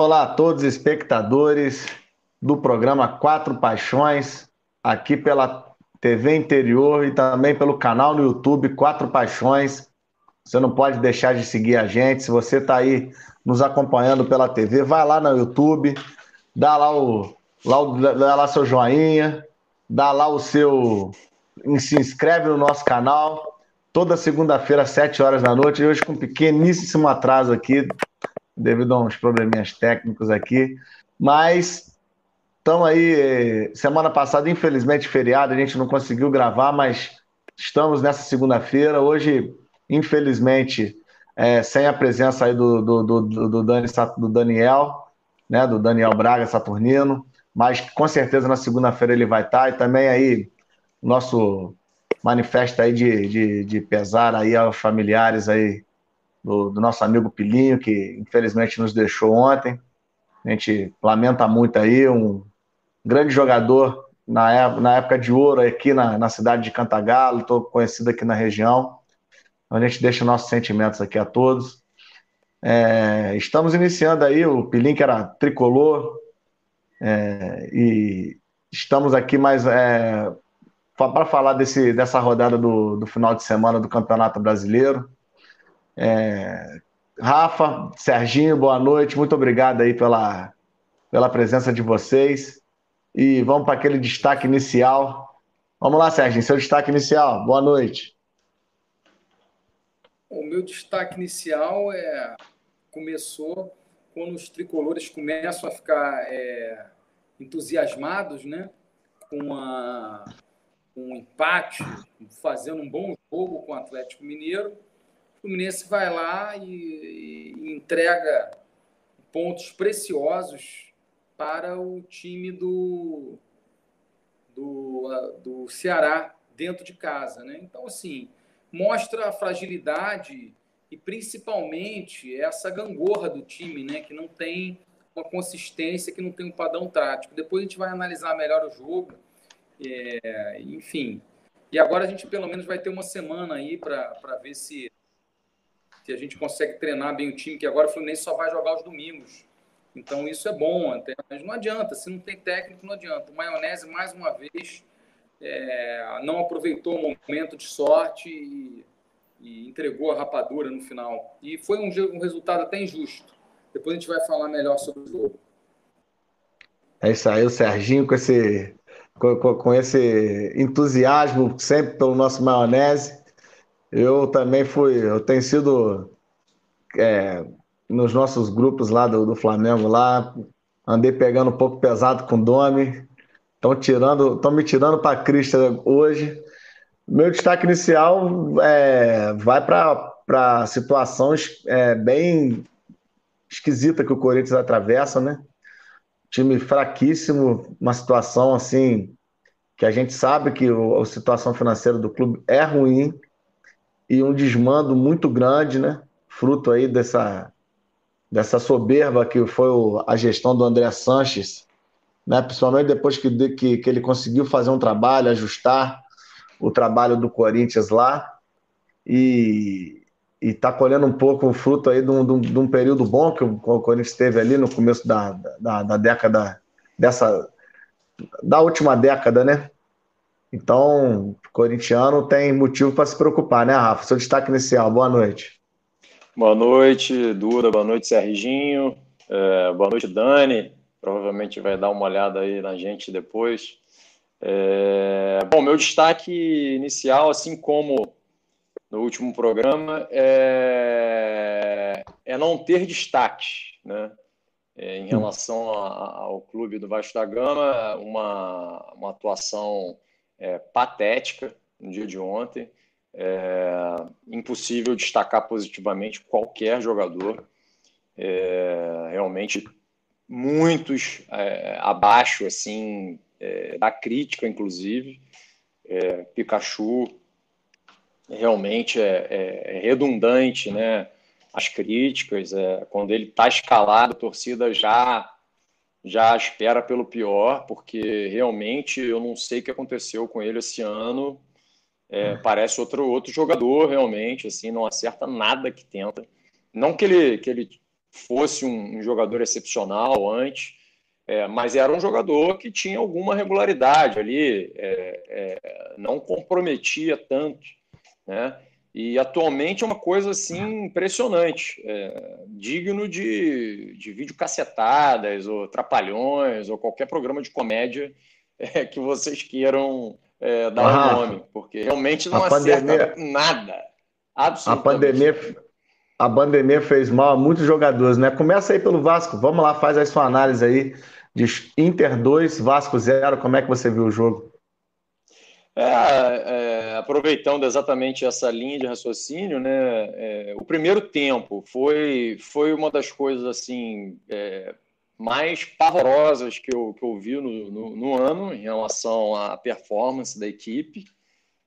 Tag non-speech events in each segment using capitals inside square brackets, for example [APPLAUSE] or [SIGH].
Olá a todos os espectadores do programa Quatro Paixões, aqui pela TV Interior e também pelo canal no YouTube Quatro Paixões. Você não pode deixar de seguir a gente. Se você está aí nos acompanhando pela TV, vai lá no YouTube, dá lá o, lá o, dá lá seu joinha, dá lá o seu, se inscreve no nosso canal. Toda segunda-feira, às 7 horas da noite, e hoje com um pequeníssimo atraso aqui, devido a uns probleminhas técnicos aqui. Mas estamos aí. Semana passada, infelizmente, feriado, a gente não conseguiu gravar, mas estamos nessa segunda-feira. Hoje, infelizmente, é, sem a presença aí do, do, do, do, Dani, do Daniel, né, do Daniel Braga Saturnino, mas com certeza na segunda-feira ele vai estar. E também aí, nosso manifesto aí de, de, de pesar aí aos familiares aí do, do, nosso amigo Pilinho, que infelizmente nos deixou ontem. A gente lamenta muito aí, um grande jogador na época, na época de ouro aqui na, na cidade de Cantagalo, estou conhecido aqui na região. A gente deixa nossos sentimentos aqui a todos. É, estamos iniciando aí, o Pilinho que era tricolor, é, e estamos aqui mais é, para falar desse, dessa rodada do, do final de semana do Campeonato Brasileiro. É, Rafa, Serginho, boa noite. Muito obrigado aí pela, pela presença de vocês. E vamos para aquele destaque inicial. Vamos lá, Serginho, seu destaque inicial. Boa noite. O meu destaque inicial é começou quando os tricolores começam a ficar é, entusiasmados, né, com, a, um empate, fazendo um bom jogo com o Atlético Mineiro o Fluminense vai lá e, e entrega pontos preciosos para o time do, do, do Ceará dentro de casa. Né? Então, assim, mostra a fragilidade e principalmente essa gangorra do time, né? que não tem uma consistência, que não tem um padrão tático. Depois a gente vai analisar melhor o jogo. É, enfim. E agora a gente pelo menos vai ter uma semana aí para ver se que a gente consegue treinar bem o time, que agora o Fluminense só vai jogar os domingos. Então isso é bom, mas não adianta, se não tem técnico, não adianta. O Maionese, mais uma vez, é, não aproveitou o momento de sorte e, e, entregou a rapadura no final. E foi um, um resultado até injusto. Depois a gente vai falar melhor sobre o jogo. É isso aí, o Serginho com esse, com, com, esse entusiasmo sempre pelo nosso maionese. Eu também fui, eu tenho sido é, nos nossos grupos lá do, do, Flamengo lá, andei pegando um pouco pesado com o Domi, estão tirando, estão me tirando para a crista hoje. Meu destaque inicial é, vai para situações é, bem esquisita que o Corinthians atravessa, né? Time fraquíssimo, uma situação assim que a gente sabe que o, a situação financeira do clube é ruim e um desmando muito grande, né? Fruto aí dessa, dessa soberba que foi o, a gestão do André Sanches, né? Principalmente depois que, que, que ele conseguiu fazer um trabalho, ajustar o trabalho do Corinthians lá e está colhendo um pouco o fruto aí de um, de um, período bom que o, Corinthians teve ali no começo da, da, da década dessa da última década, né? Então, corintiano tem motivo para se preocupar, né, Rafa? Seu destaque inicial, boa noite. Boa noite, Duda, boa noite, Serginho, é, boa noite, Dani. Provavelmente vai dar uma olhada aí na gente depois. É, bom, meu destaque inicial, assim como no último programa, é, é não ter destaque, né? É, em relação a, ao clube do Vasco da Gama, uma, uma atuação é, patética no dia de ontem. É, impossível destacar positivamente qualquer jogador. É, realmente muitos é, abaixo assim é, da crítica, inclusive. É, Pikachu realmente é, redundante, né? As críticas, quando ele está escalado, a torcida já já espera pelo pior, porque realmente eu não sei o que aconteceu com ele esse ano. É, hum. parece outro, outro jogador, realmente, assim, não acerta nada que tenta. Não que ele, que ele fosse um, um jogador excepcional antes, é, mas era um jogador que tinha alguma regularidade ali, é, é, não comprometia tanto, né? E atualmente é uma coisa assim impressionante, é, digno de, de vídeo cacetadas ou trapalhões ou qualquer programa de comédia [LAUGHS] é, que vocês queiram é, dar ah, um nome, porque realmente não acerta nada. Absolutamente. A pandemia, a pandemia fez mal a muitos jogadores, né? Começa aí pelo Vasco, vamos lá, faz a sua análise aí de Inter 2, Vasco 0, como é que você viu o jogo? É, é, aproveitando exatamente essa linha de raciocínio, né, é, o primeiro tempo foi, foi uma das coisas assim é, mais pavorosas que eu, que eu vi no, no, no, ano em relação à performance da equipe.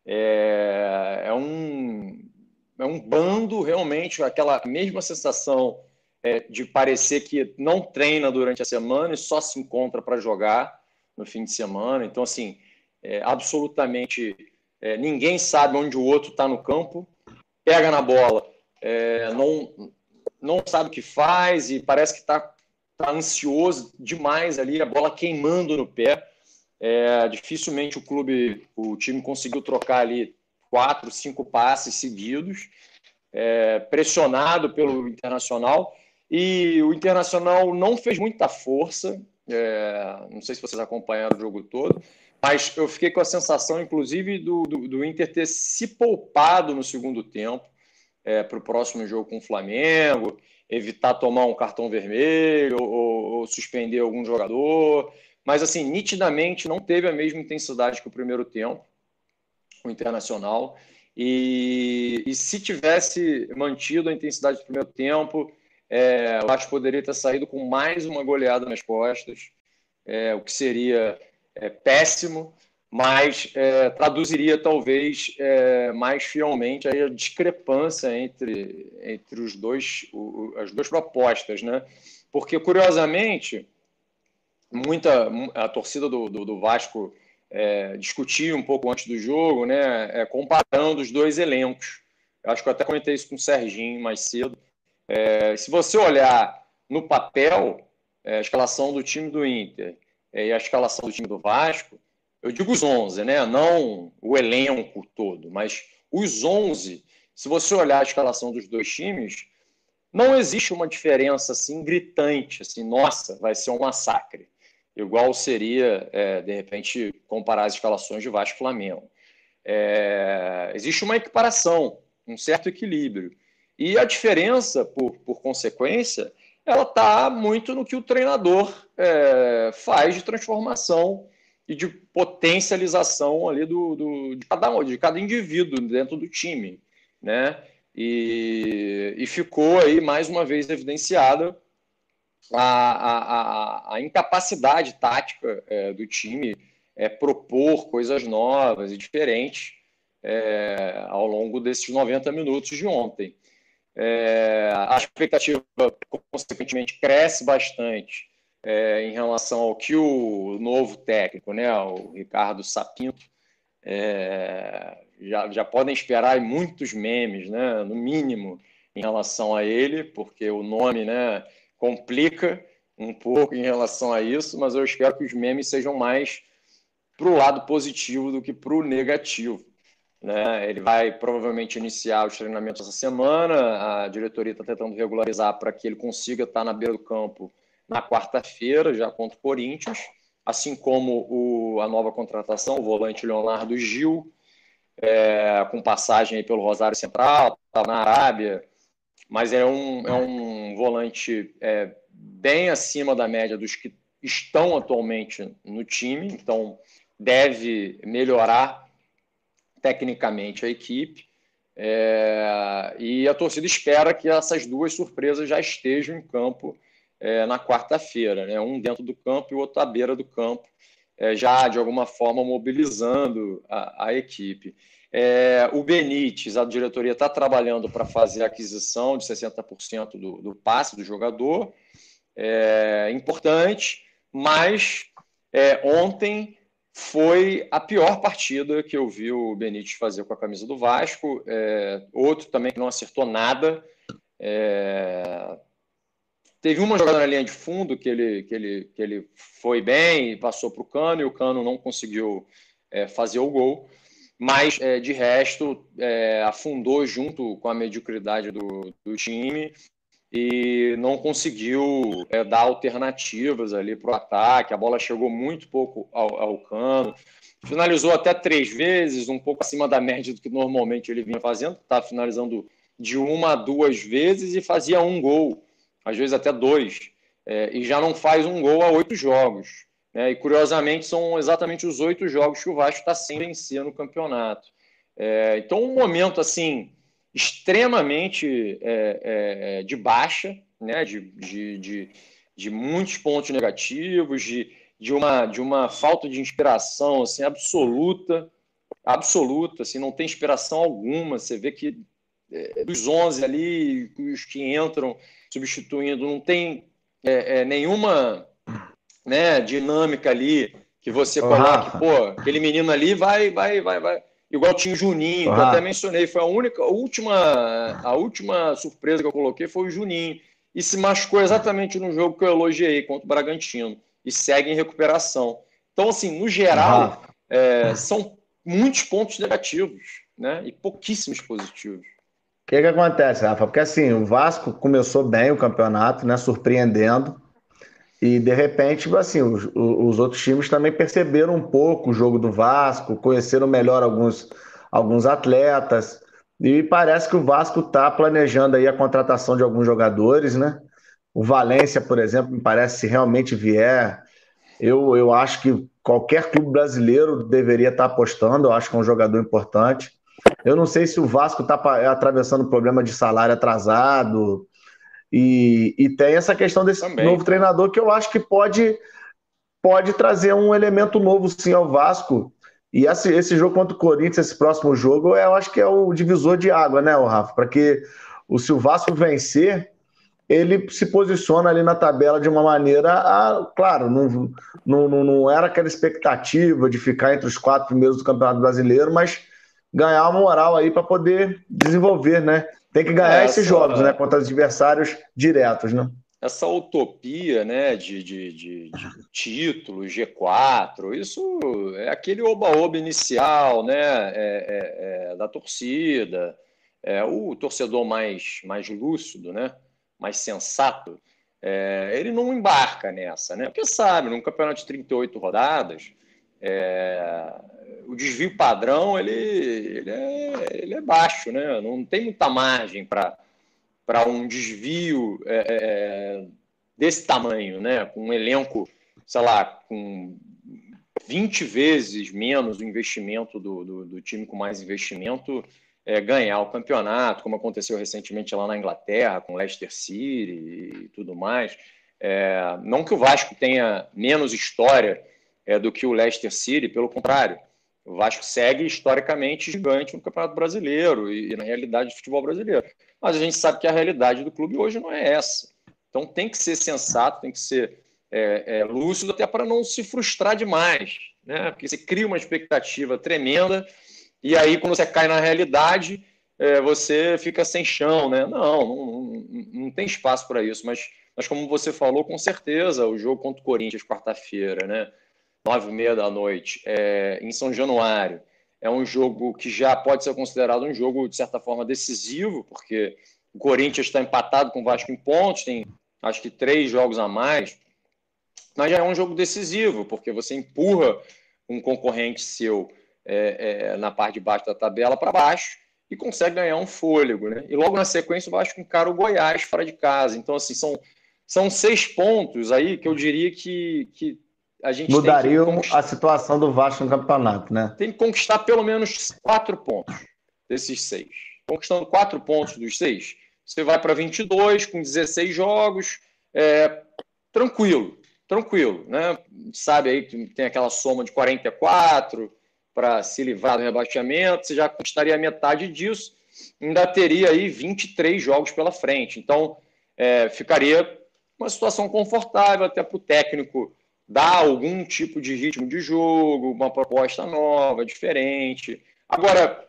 É, é, um, é um bando realmente, aquela mesma sensação é, de parecer que não treina durante a semana e só se encontra para jogar no fim de semana. Então, assim, é, absolutamente é, ninguém sabe onde o outro está no campo, pega na bola, é, não, não sabe o que faz e parece que está tá ansioso demais ali, a bola queimando no pé. É, dificilmente o clube, o time conseguiu trocar ali quatro, cinco passes seguidos, é, pressionado pelo Internacional. E o Internacional não fez muita força, é, não sei se vocês acompanharam o jogo todo, mas eu fiquei com a sensação, inclusive, do, do, do Inter ter se poupado no segundo tempo é, para o próximo jogo com o Flamengo, evitar tomar um cartão vermelho ou, ou, suspender algum jogador. Mas, assim, nitidamente não teve a mesma intensidade que o primeiro tempo, o Internacional. E, e se tivesse mantido a intensidade do primeiro tempo, é, o Vasco poderia ter saído com mais uma goleada nas costas, é, o que seria é, péssimo, mas é, traduziria talvez é, mais fielmente a discrepância entre, entre os dois, o, as duas propostas, né? Porque curiosamente muita a torcida do, do, do Vasco é, discutia um pouco antes do jogo, né? comparando os dois elencos. Eu acho que eu até comentei isso com o Serginho mais cedo é, se você olhar no papel é, a escalação do time do Inter é, e a escalação do time do Vasco, eu digo os 11, né? não o elenco todo, mas os 11, se você olhar a escalação dos dois times, não existe uma diferença assim gritante, assim, nossa, vai ser um massacre. Igual seria, é, de repente, comparar as escalações de Vasco e Flamengo. É, existe uma equiparação, um certo equilíbrio. E a diferença, por, por consequência, ela está muito no que o treinador é, faz de transformação e de potencialização ali do, do, de, cada, de cada indivíduo dentro do time. Né? E, e ficou aí mais uma vez evidenciada a, a, a incapacidade tática é, do time é, propor coisas novas e diferentes é, ao longo desses 90 minutos de ontem. É, a expectativa, consequentemente, cresce bastante é, em relação ao que o novo técnico, né, o Ricardo Sapinto, é, já, já podem esperar muitos memes, né, no mínimo, em relação a ele, porque o nome né, complica um pouco em relação a isso, mas eu espero que os memes sejam mais para o lado positivo do que para o negativo. Né? Ele vai provavelmente iniciar os treinamentos essa semana. A diretoria está tentando regularizar para que ele consiga estar na beira do campo na quarta-feira, já contra o Corinthians, assim como o, a nova contratação, o volante Leonardo Gil, é, com passagem pelo Rosário Central, estava na Arábia, mas é um, é um volante é, bem acima da média dos que estão atualmente no time, então deve melhorar tecnicamente a equipe. É, e a torcida espera que essas duas surpresas já estejam em campo é, na quarta-feira, né? um dentro do campo e o outro à beira do campo, é, já de alguma forma mobilizando a, a equipe. É, o Benítez, a diretoria está trabalhando para fazer a aquisição de 60% do, do passe do jogador, é importante, mas é, ontem foi a pior partida que eu vi o Benítez fazer com a camisa do Vasco. É, outro também que não acertou nada. É, teve uma jogada na linha de fundo que ele, que ele, que ele foi bem e passou para o Cano, e o Cano não conseguiu é, fazer o gol. Mas, é, de resto, é, afundou junto com a mediocridade do, do time e não conseguiu é, dar alternativas ali para o ataque. A bola chegou muito pouco ao, ao cano. Finalizou até três vezes, um pouco acima da média do que normalmente ele vinha fazendo. Estava finalizando de uma a duas vezes e fazia um gol, às vezes até dois. É, e já não faz um gol a oito jogos. Né? E curiosamente são exatamente os oito jogos que o Vasco está sem vencer no campeonato. É, então, um momento assim extremamente é, é, é, de baixa, né? de, de, de, de muitos pontos negativos, de, de, uma, de uma falta de inspiração assim, absoluta, absoluta, assim, não tem inspiração alguma. Você vê que é, dos 11 ali, os que entram substituindo, não tem é, é, nenhuma né, dinâmica ali que você coloque, pô, aquele menino ali vai, vai, vai, vai igual tinha o Juninho, que eu até mencionei, foi a única, a última, a última surpresa que eu coloquei foi o Juninho. E se machucou exatamente no jogo que eu elogiei contra o Bragantino. E segue em recuperação. Então, assim, no geral, é, são muitos pontos negativos, né? E pouquíssimos positivos. O que, que acontece, Rafa? Porque assim, o Vasco começou bem o campeonato, né? Surpreendendo. E de repente, assim, os, os, outros times também perceberam um pouco o jogo do Vasco, conheceram melhor alguns, alguns atletas. E parece que o Vasco está planejando aí a contratação de alguns jogadores, né? O Valência, por exemplo, me parece se realmente vier, eu, eu acho que qualquer clube brasileiro deveria estar tá apostando, eu acho que é um jogador importante. Eu não sei se o Vasco está atravessando problema de salário atrasado, e, e tem essa questão desse Também. novo treinador que eu acho que pode, pode trazer um elemento novo sim ao Vasco. E esse, esse jogo contra o Corinthians, esse próximo jogo, eu acho que é o divisor de água, né, Rafa? Para que o, se o Vasco vencer, ele se posiciona ali na tabela de uma maneira. A, claro, não, não, não era aquela expectativa de ficar entre os quatro primeiros do Campeonato Brasileiro, mas ganhar uma moral aí para poder desenvolver, né? Tem que ganhar essa, esses jogos, né? Contra adversários diretos, né? Essa utopia, né, de, de, de, de título, G4, isso é aquele oba-oba inicial, né, é, é, é, da torcida, é o torcedor mais, mais lúcido, né, mais sensato, é, ele não embarca nessa, né? Porque sabe, num campeonato de 38 rodadas, é, o desvio padrão ele, ele, é, ele é baixo, né? Não tem muita margem para um desvio é, é, é, desse tamanho, né? Com um elenco, sei lá, com 20 vezes menos o investimento do, do, do time com mais investimento é, ganhar o campeonato, como aconteceu recentemente lá na Inglaterra, com Leicester City e tudo mais. É, não que o Vasco tenha menos história é, do que o Leicester City, pelo contrário. O Vasco segue historicamente gigante no Campeonato Brasileiro e, na realidade do futebol brasileiro. Mas a gente sabe que a realidade do clube hoje não é essa. Então tem que ser sensato, tem que ser é, é, lúcido até para não se frustrar demais, né? Porque você cria uma expectativa tremenda e aí quando você cai na realidade é, você fica sem chão, né? Não, não, não, não tem espaço para isso. Mas, mas como você falou, com certeza o jogo contra o Corinthians quarta-feira, né? Nove e meia da noite, é, em São Januário. É um jogo que já pode ser considerado um jogo, de certa forma, decisivo, porque o Corinthians está empatado com o Vasco em pontos, tem acho que três jogos a mais, mas já é um jogo decisivo, porque você empurra um concorrente seu é, é, na parte de baixo da tabela para baixo e consegue ganhar um fôlego. Né? E logo na sequência o Vasco encara o Goiás fora de casa. Então, assim, são, são seis pontos aí que eu diria que, que a gente mudariam a situação do Vasco no campeonato, né? Tem que conquistar pelo menos quatro pontos desses seis. Conquistando quatro pontos dos seis, você vai para 22 com 16 jogos, é, tranquilo, tranquilo, né? Sabe aí que tem aquela soma de 44 para se livrar do rebaixamento, você já conquistaria metade disso, ainda teria aí 23 jogos pela frente. Então, é, ficaria uma situação confortável até para o técnico dar algum tipo de ritmo de jogo, uma proposta nova, diferente. Agora,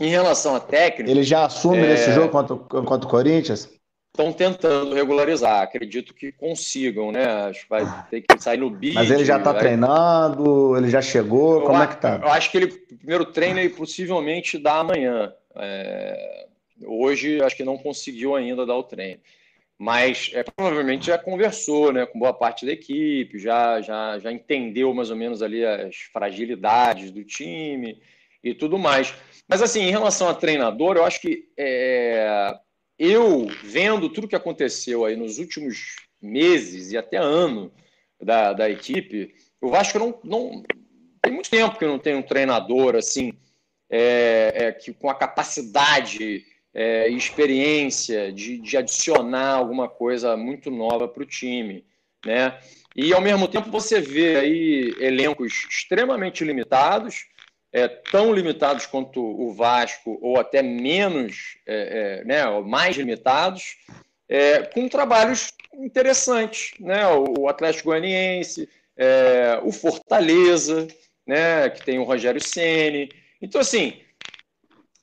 em relação à técnica. Ele já assume é... nesse jogo contra, contra o Corinthians? estão tentando regularizar. Acredito que consigam, né? Acho que vai ter que sair no bid. Mas ele já está vai... treinando, ele já chegou, eu como é que tá? Eu acho que ele, primeiro treino, ele possivelmente dá amanhã. É... Hoje, acho que não conseguiu ainda dar o treino. Mas é, provavelmente já conversou né, com boa parte da equipe, já, já, já entendeu mais ou menos ali as fragilidades do time e tudo mais. Mas, assim, em relação a treinador, eu acho que é, eu, vendo tudo que aconteceu aí nos últimos meses e até ano da, da equipe, o Vasco não, não tem muito tempo que não tem um treinador assim é, é, que com a capacidade é, experiência de, de adicionar alguma coisa muito nova para o time, né? E ao mesmo tempo você vê aí elencos extremamente limitados é, tão limitados quanto o Vasco, ou até menos, é, é, né, mais limitados, é, com trabalhos interessantes. Né? O, Atlético Goianiense, é, o Fortaleza, né, que tem o Rogério Ceni. Então, assim,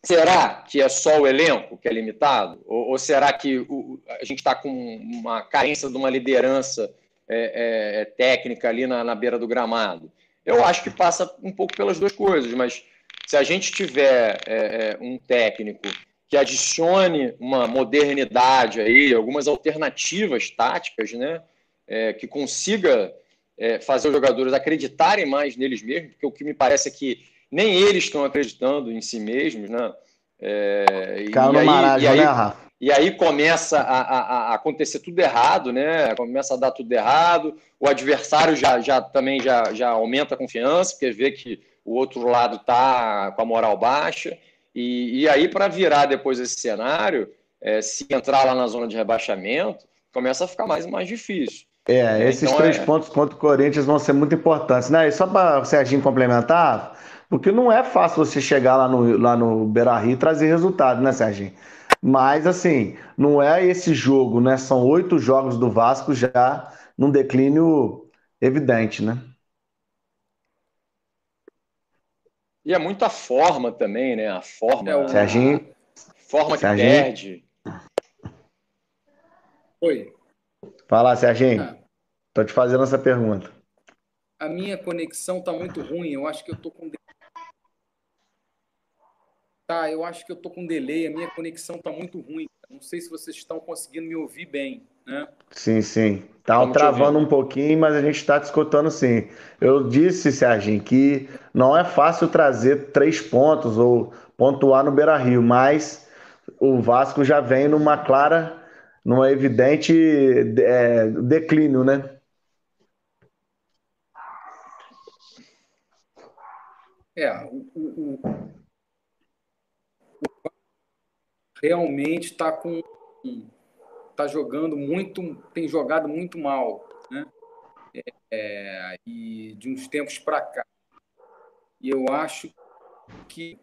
será que é só o elenco que é limitado? Ou, ou será que o, a gente está com uma carência de uma liderança é, técnica ali na, na beira do gramado? Eu acho que passa um pouco pelas duas coisas, mas se a gente tiver é, é, um técnico que adicione uma modernidade aí, algumas alternativas táticas, né, é, que consiga é, fazer os jogadores acreditarem mais neles mesmos, porque o que me parece é que nem eles estão acreditando em si mesmos, né? É, e, aí, maragem, e, aí, né, e aí começa a, a, a, acontecer tudo errado, né? Começa a dar tudo errado. O adversário já, já também já, já aumenta a confiança, porque vê que o outro lado está com a moral baixa. E, e aí, para virar depois esse cenário, é, se entrar lá na zona de rebaixamento, começa a ficar mais mais difícil. É, é esses então, três é... pontos contra o Corinthians vão ser muito importantes, né? E só para o Serginho complementar, porque não é fácil você chegar lá no, lá no Beira Rio e trazer resultado, né, Serginho? Mas, assim, não é esse jogo, né? São oito jogos do Vasco já num declínio evidente, né? E é muita forma também, né? A forma. É, Serginho. Forma que Serginho. perde. Oi. Fala, Serginho. Ah. Tô te fazendo essa pergunta. A minha conexão tá muito ruim. Eu acho que eu tô com Tá, eu acho que eu tô com delay, a minha conexão tá muito ruim. Não sei se vocês estão conseguindo me ouvir bem, né? Sim, sim. Tá travando um pouquinho, mas a gente está te escutando sim. Eu disse, Serginho, que não é fácil trazer três pontos ou pontuar no Beira Rio, mas o Vasco já vem numa clara, numa evidente é, declínio, né? É, o, o, realmente está com tá jogando muito, tem jogado muito mal, né? É, e de uns tempos para cá. E eu acho que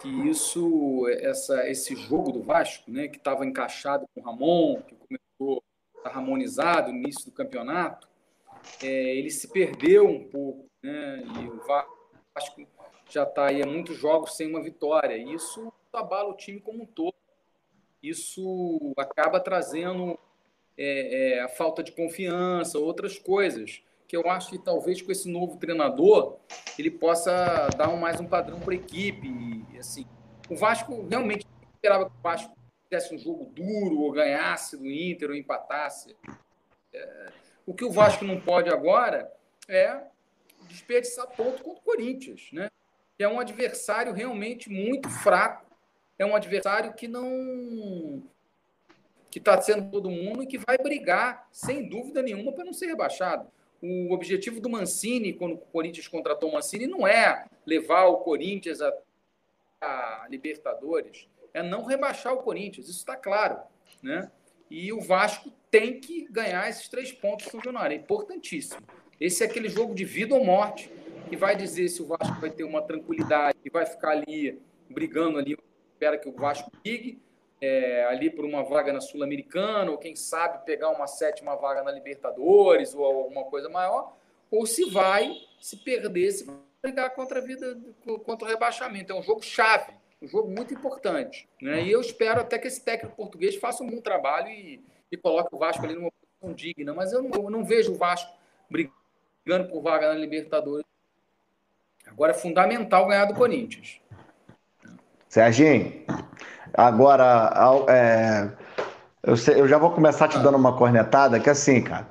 que isso, essa, esse jogo do Vasco, né, que estava encaixado com o Ramon, que começou harmonizado no início do campeonato, é, ele se perdeu um pouco, né? E o Vasco já está aí há muitos jogos sem uma vitória. Isso abala o time como um todo. Isso acaba trazendo é, é, a falta de confiança, outras coisas, que eu acho que talvez com esse novo treinador ele possa dar um, mais um padrão para a equipe. E, assim, o Vasco realmente esperava que o Vasco fizesse um jogo duro, ou ganhasse do Inter, ou empatasse. É, o que o Vasco não pode agora é desperdiçar ponto contra o Corinthians, né? Que é um adversário realmente muito fraco é um adversário que não que está sendo todo mundo e que vai brigar, sem dúvida nenhuma, para não ser rebaixado. O objetivo do Mancini, quando o Corinthians contratou o Mancini, não é levar o Corinthians a, a Libertadores, é não rebaixar o Corinthians, isso está claro. Né? E o Vasco tem que ganhar esses três pontos com o é importantíssimo. Esse é aquele jogo de vida ou morte, que vai dizer se o Vasco vai ter uma tranquilidade e vai ficar ali brigando ali espera que o Vasco ligue é, ali por uma vaga na Sul-Americana, ou quem sabe pegar uma sétima vaga na Libertadores, ou alguma coisa maior, ou se vai se perder, se vai brigar contra a vida, contra o rebaixamento. É um jogo chave. um jogo muito importante. Né? E eu espero até que esse técnico português faça um bom trabalho e, e coloque o Vasco ali numa posição digna. Mas eu não, eu não vejo o Vasco brigando por vaga na Libertadores. Agora é fundamental ganhar do Corinthians. Serginho, agora é, eu, sei, eu, já vou começar te dando uma cornetada, que assim, cara,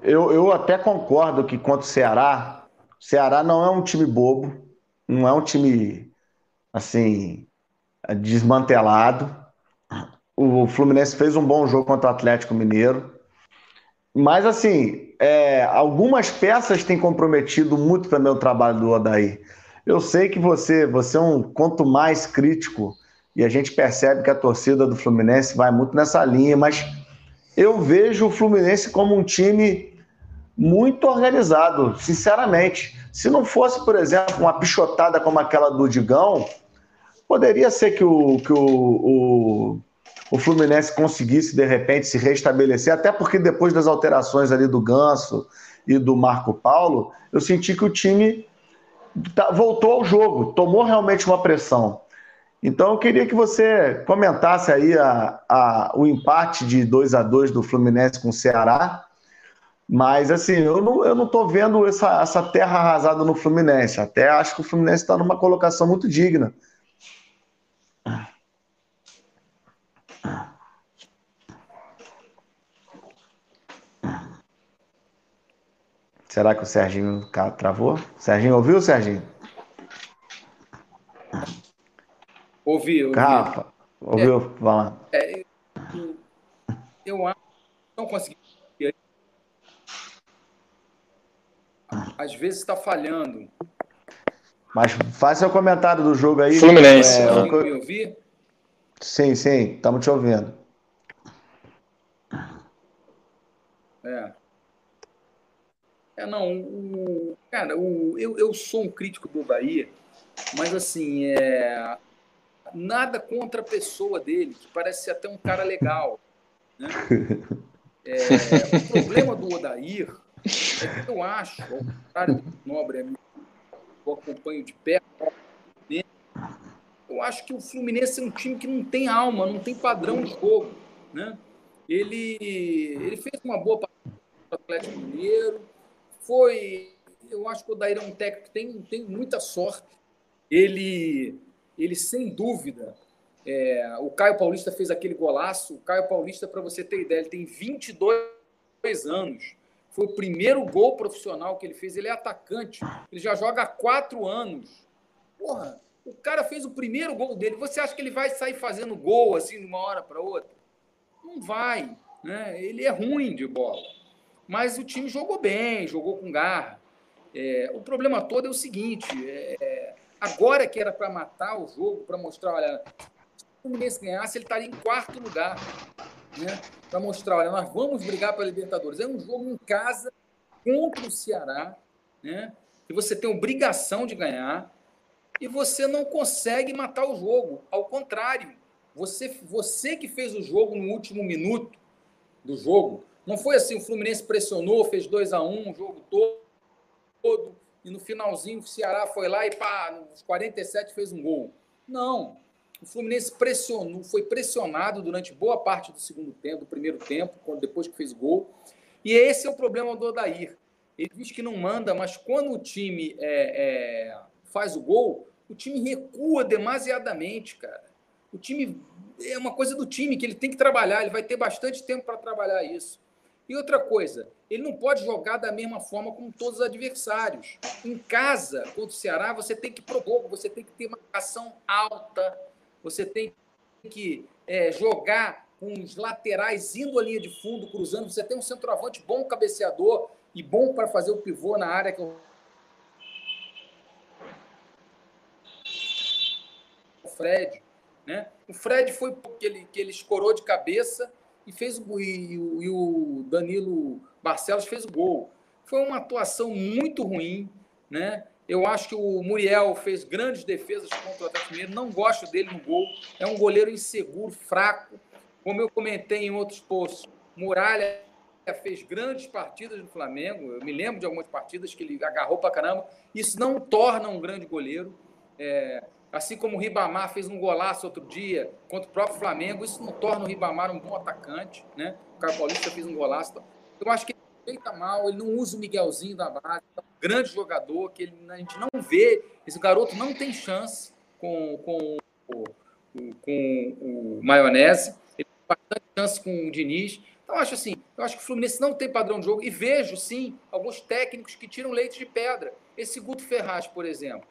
eu, eu até concordo que contra o Ceará, o Ceará não é um time bobo, não é um time assim desmantelado. O Fluminense fez um bom jogo contra o Atlético Mineiro. Mas, assim, é, algumas peças têm comprometido muito também o trabalho do Odair. Eu sei que você, você é um quanto mais crítico, e a gente percebe que a torcida do Fluminense vai muito nessa linha, mas eu vejo o Fluminense como um time muito organizado, sinceramente. Se não fosse, por exemplo, uma pichotada como aquela do Digão, Poderia ser que o, que o, o, o, Fluminense conseguisse, de repente, se restabelecer, até porque depois das alterações ali do Ganso e do Marco Paulo, eu senti que o time voltou ao jogo, tomou realmente uma pressão. Então eu queria que você comentasse aí a, a, o empate de 2 a 2 do Fluminense com o Ceará. Mas assim, eu não, eu não vendo essa, essa terra arrasada no Fluminense. Até acho que o Fluminense está numa colocação muito digna. Será que o Serginho travou? Serginho ouviu, Serginho? Ouvi, ouvi. Rafa, ouviu? É, Vai lá. É, eu, eu acho que não consegui. Às vezes está falhando. Mas faça o comentário do jogo aí. Fluminense. É, né? me ouvir? Sim, sim, estamos te ouvindo. É. É, não, o, cara, o, eu, eu sou um crítico do Bahia, mas assim, é, nada contra a pessoa dele, que parece ser até um cara legal. Né? É, o problema do Odair é que eu acho, ao contrário do Nobre, eu acompanho de perto, eu acho que o Fluminense é um time que não tem alma, não tem padrão de jogo. Né? Ele, ele fez uma boa partida no Atlético Mineiro, foi. Eu acho que o Daíra é um técnico que tem, tem muita sorte. Ele, ele sem dúvida, é, o Caio Paulista fez aquele golaço. O Caio Paulista, para você ter ideia, ele tem 22 anos. Foi o primeiro gol profissional que ele fez. Ele é atacante. Ele já joga há quatro anos. Porra, o cara fez o primeiro gol dele. Você acha que ele vai sair fazendo gol assim de uma hora para outra? Não vai. Né? Ele é ruim de bola. Mas o time jogou bem, jogou com garra. É, o problema todo é o seguinte: é, agora que era para matar o jogo, para mostrar, olha, se o Fluminense ganhasse, ele estaria em quarto lugar. Né? Para mostrar, olha, nós vamos brigar para a Libertadores. É um jogo em casa contra o Ceará, né? que você tem obrigação de ganhar, e você não consegue matar o jogo. Ao contrário, você, você que fez o jogo no último minuto do jogo, não foi assim, o Fluminense pressionou, fez 2 a 1 um, o jogo todo, e no finalzinho o Ceará foi lá e pá, nos 47 fez um gol. Não. O Fluminense pressionou, foi pressionado durante boa parte do segundo tempo, do primeiro tempo, quando, depois que fez gol. E esse é o problema do Odair. Ele diz que não manda, mas quando o time é, é, faz o gol, o time recua demasiadamente, cara. O time é uma coisa do time que ele tem que trabalhar, ele vai ter bastante tempo para trabalhar isso. E outra coisa, ele não pode jogar da mesma forma como todos os adversários. Em casa, contra o Ceará, você tem que propor, você tem que ter uma ação alta, você tem que é, jogar com os laterais indo à linha de fundo, cruzando. Você tem um centroavante bom cabeceador e bom para fazer o pivô na área que o Fred. Né? O Fred foi porque ele, que ele escorou de cabeça e fez o, e, e o Danilo Barcelos fez o gol. Foi uma atuação muito ruim, né? Eu acho que o Muriel fez grandes defesas contra o Atlético Mineiro. Não gosto dele no gol. É um goleiro inseguro, fraco. Como eu comentei em outros posts, Muralha fez grandes partidas no Flamengo. Eu me lembro de algumas partidas que ele agarrou para caramba. Isso não torna um grande goleiro. É, Assim como o Ribamar fez um golaço outro dia contra o próprio Flamengo, isso não torna o Ribamar um bom atacante, né? O Caio fez um golaço. Eu acho que ele feita mal, ele não usa o Miguelzinho da base, é um grande jogador que ele, a gente não vê. Esse garoto não tem chance com, com, com, com o Maionese, ele tem bastante chance com o Diniz. Então, acho assim, eu acho que o Fluminense não tem padrão de jogo e vejo, sim, alguns técnicos que tiram leite de pedra. Esse Guto Ferraz, por exemplo.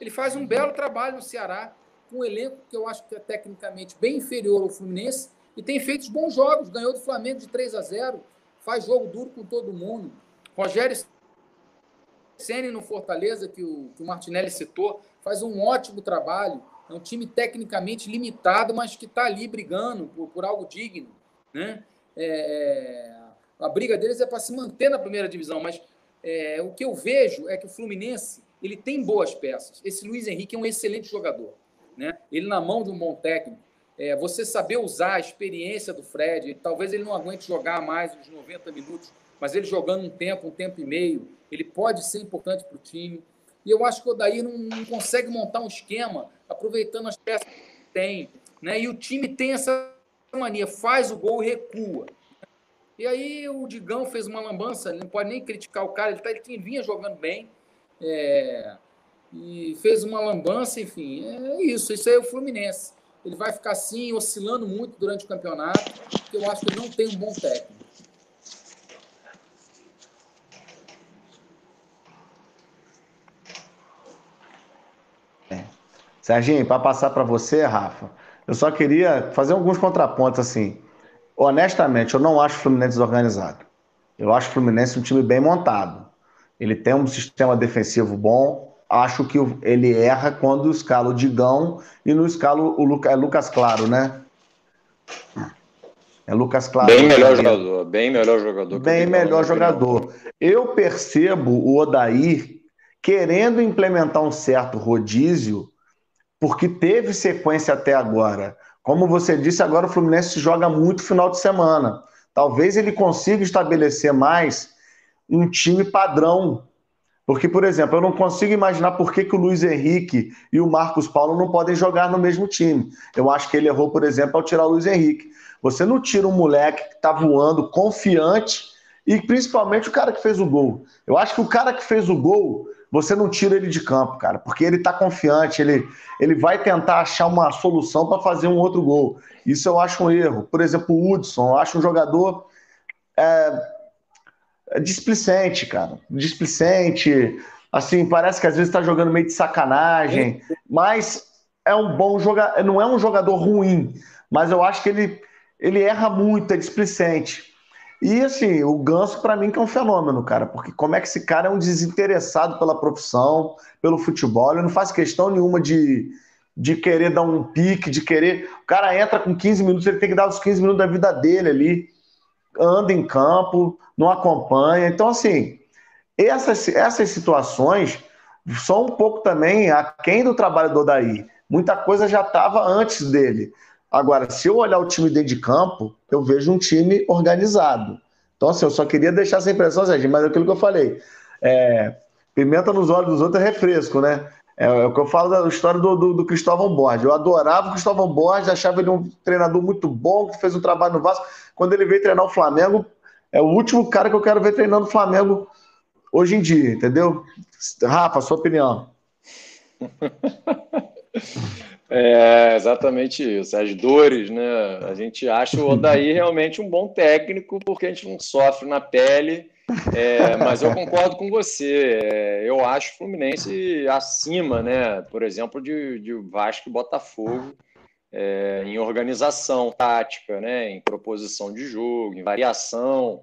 Ele faz um belo trabalho no Ceará, com um elenco que eu acho que é tecnicamente bem inferior ao Fluminense, e tem feito bons jogos. Ganhou do Flamengo de 3 a 0 faz jogo duro com todo mundo. Rogério Ceni no Fortaleza, que o, que o Martinelli citou, faz um ótimo trabalho. É um time tecnicamente limitado, mas que está ali brigando por, por algo digno. Né? É, a briga deles é para se manter na primeira divisão, mas é, o que eu vejo é que o Fluminense ele tem boas peças. Esse Luiz Henrique é um excelente jogador. Né? Ele, na mão de um bom técnico, é, você saber usar a experiência do Fred, talvez ele não aguente jogar mais os 90 minutos, mas ele jogando um tempo, um tempo e meio, ele pode ser importante para o time. E eu acho que o Odair não, não, consegue montar um esquema aproveitando as peças que tem. Né? E o time tem essa mania, faz o gol e recua. E aí o Digão fez uma lambança, não pode nem criticar o cara, ele, tá, ele vinha jogando bem, é, e fez uma lambança, enfim, é isso, isso aí é o Fluminense. Ele vai ficar assim, oscilando muito durante o campeonato, porque eu acho que ele não tem um bom técnico. É. Serginho, para passar para você, Rafa, eu só queria fazer alguns contrapontos assim. Honestamente, eu não acho o Fluminense desorganizado. Eu acho o Fluminense um time bem montado. Ele tem um sistema defensivo bom. Acho que ele erra quando escala o Digão e no escalo o Luca, é Lucas Claro, né? É Lucas Claro. Bem melhor jogador, bem melhor jogador. Bem melhor jogador. Eu percebo o Odair querendo implementar um certo rodízio, porque teve sequência até agora. Como você disse, agora o Fluminense joga muito final de semana. Talvez ele consiga estabelecer mais um time padrão. Porque, por exemplo, eu não consigo imaginar por que, que o Luiz Henrique e o Marcos Paulo não podem jogar no mesmo time. Eu acho que ele errou, por exemplo, ao tirar o Luiz Henrique. Você não tira um moleque que está voando, confiante, e principalmente o cara que fez o gol. Eu acho que o cara que fez o gol, você não tira ele de campo, cara, porque ele está confiante, ele, ele vai tentar achar uma solução para fazer um outro gol. Isso eu acho um erro. Por exemplo, o Hudson, eu acho um jogador. É, displicente, cara. Displicente. Assim, parece que às vezes está jogando meio de sacanagem, mas é um bom jogador. Não é um jogador ruim, mas eu acho que ele, ele erra muito, é displicente. E assim, o Ganso, para mim, que é um fenômeno, cara, porque como é que esse cara é um desinteressado pela profissão, pelo futebol, ele não faz questão nenhuma de, de querer dar um pique, de querer. O cara entra com 15 minutos, ele tem que dar os 15 minutos da vida dele ali anda em campo, não acompanha. Então, assim, essas, essas situações são um pouco também aquém do trabalho do Odaí. Muita coisa já estava antes dele. Agora, se eu olhar o time dentro de campo, eu vejo um time organizado. Então, assim, eu só queria deixar essa impressão, Serginho, mas é aquilo que eu falei. É, pimenta nos olhos dos outros é refresco, né? É, é, o que eu falo da história do, do, do, Cristóvão Borges. Eu adorava o Cristóvão Borges, achava ele um treinador muito bom, que fez um trabalho no Vasco. Quando ele veio treinar o Flamengo, é o último cara que eu quero ver treinando o Flamengo hoje em dia, entendeu? Rafa, sua opinião. [LAUGHS] É exatamente isso, as dores, né? A gente acha o Odaí realmente um bom técnico, porque a gente não sofre na pele é, mas eu concordo com você. É, eu acho o Fluminense acima, né? Por exemplo, de, de Vasco e Botafogo é, em organização tática, né? Em proposição de jogo, em variação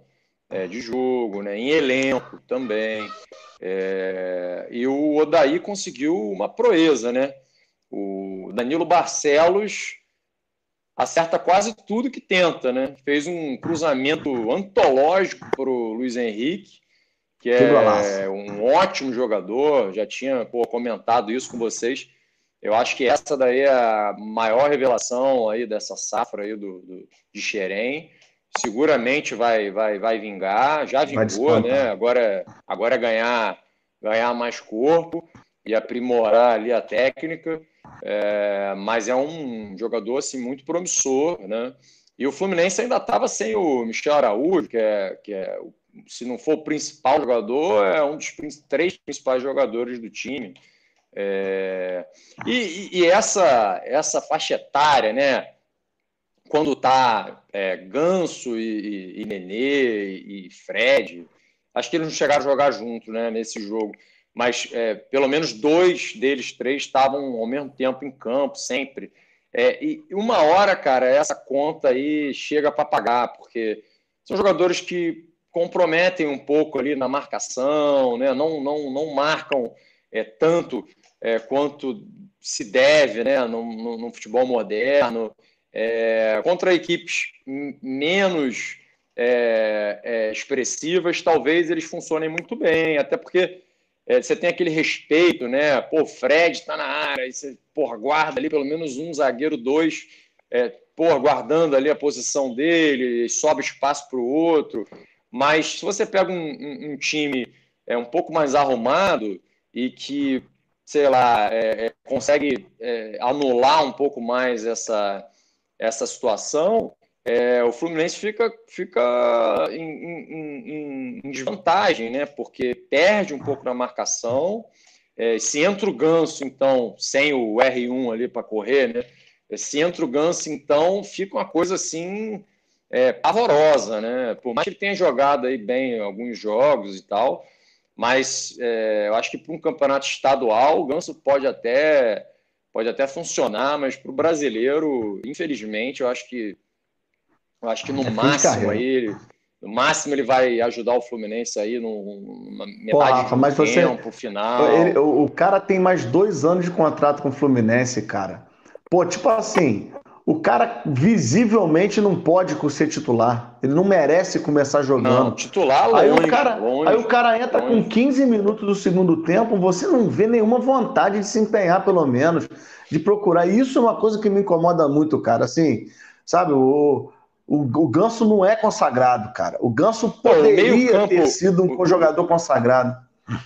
é, de jogo, né? Em elenco também. É, e o Odaí conseguiu uma proeza, né? O Danilo Barcelos acerta quase tudo que tenta, né? Fez um cruzamento antológico para o Luiz Henrique, que é um ótimo jogador, já tinha pô, comentado isso com vocês. Eu acho que essa daí é a maior revelação aí dessa safra aí do, do de Xerém. Seguramente vai, vai, vai vingar, já vingou, né? Agora, agora é ganhar, ganhar mais corpo e aprimorar ali a técnica. É, mas é um jogador assim, muito promissor, né? E o Fluminense ainda estava sem o Michel Araújo, que é, que é, se não for o principal jogador, é um dos três principais jogadores do time. É, e, e, essa, essa faixa etária, né? Quando tá é, Ganso e, e, e Nenê e Fred, acho que eles não chegaram a jogar junto né, nesse jogo mas é, pelo menos dois deles, três, estavam ao mesmo tempo em campo, sempre. É, e uma hora, cara, essa conta aí chega para pagar, porque são jogadores que comprometem um pouco ali na marcação, né? não, não, não marcam é, tanto é, quanto se deve né? no, no, no futebol moderno. É, contra equipes menos é, expressivas, talvez eles funcionem muito bem, até porque é, você tem aquele respeito, né? Pô, Fred está na área, e você porra, guarda ali pelo menos um zagueiro, dois, é, porra, guardando ali a posição dele, sobe espaço para o outro. Mas se você pega um, um, um, time é, um pouco mais arrumado e que, sei lá, é, é consegue é, anular um pouco mais essa, essa situação, é, o Fluminense fica, fica em, em, em, desvantagem, né? Porque perde um pouco na marcação. É, se entra o ganso, então, sem o R1 ali para correr, né? Se entra o ganso, então, fica uma coisa assim é, pavorosa, né? Por mais que ele tenha jogado aí bem alguns jogos e tal, mas é, eu acho que para um campeonato estadual o ganso pode até pode até funcionar, mas para o brasileiro, infelizmente, eu acho que eu acho que no é máximo aí, no máximo ele vai ajudar o Fluminense aí numa metade Pô, Rafa, mas do você, tempo final. Ele, o, o cara tem mais dois anos de contrato com o Fluminense, cara. Pô, tipo assim, o cara visivelmente não pode ser titular. Ele não merece começar jogando. Não, titular longe, aí o cara, longe, aí o cara entra longe. com 15 minutos do segundo tempo, você não vê nenhuma vontade de se empenhar, pelo menos, de procurar. E isso é uma coisa que me incomoda muito, cara. Assim, sabe, o, o, o Ganso não é consagrado, cara. O Ganso poderia campo, ter sido um o, jogador consagrado.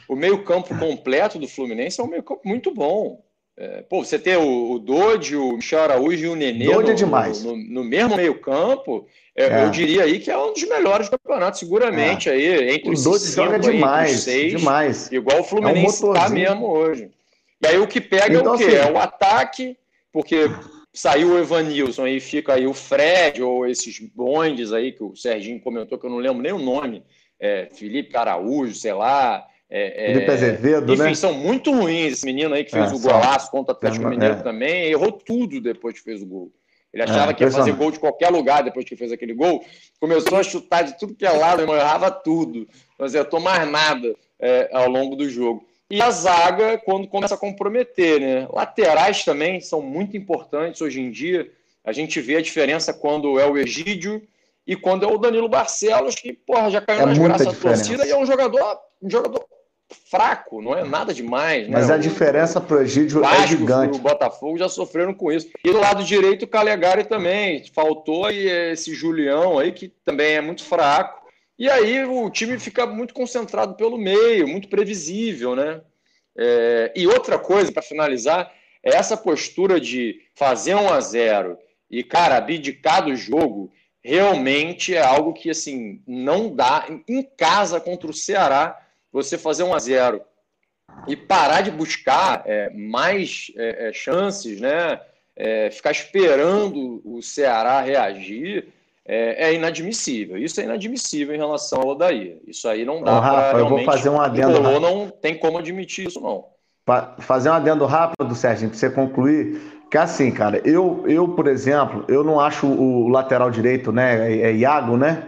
O meio-campo completo do Fluminense é um meio-campo muito bom. É, pô, você ter o, o Dodi, o Michel Araújo e o Nenê no, é demais. No, no, mesmo meio-campo, é, é. eu diria aí que é um dos melhores campeonatos, seguramente, é. aí, entre os Dodi joga demais, seis, demais. Igual o Fluminense está é mesmo hoje. E aí o que pega então, é o quê? Assim, é o ataque, porque saiu o Evanilson, aí fica aí o Fred, ou esses bondes aí que o Serginho comentou, que eu não lembro nem o nome, é, Felipe Araújo, sei lá. É, é Felipe Azevedo, enfim, né? são muito ruins. Esse menino aí que fez é, o golaço contra o Atlético Mineiro é. também, errou tudo depois que fez o gol. Ele achava que ia fazer gol de qualquer lugar depois que fez aquele gol. Começou a chutar de tudo que é lado, errava tudo. Não acertou mais nada ao longo do jogo. E a zaga, quando começa a comprometer, né? Laterais também são muito importantes hoje em dia. A gente vê a diferença quando é o Egídio e quando é o Danilo Barcelos, que porra, já caiu é nas graças da torcida e é um jogador, um jogador fraco, não é nada demais. Né? Mas a diferença para o Egídio é gigante. O Botafogo já sofreram com isso. E do lado direito, o Calegari também. Faltou aí esse Julião aí, que também é muito fraco. E aí o time fica muito concentrado pelo meio, muito previsível, né? É, e outra coisa, para finalizar, é essa postura de fazer um a zero e, cara, abdicar do jogo, realmente é algo que, assim, não dá. Em casa contra o Ceará, você fazer um a zero e parar de buscar é, mais é, é chances, né? É, ficar esperando o Ceará reagir é, é, inadmissível. Isso é inadmissível em relação ao Odair. Isso aí não dá para. Eu vou fazer um adendo. O não tem como admitir isso, não. Pra fazer um adendo rápido, Sérgio, para você concluir. Que é assim, cara, eu, eu, por exemplo, eu não acho o lateral direito, né? É, é Iago, né?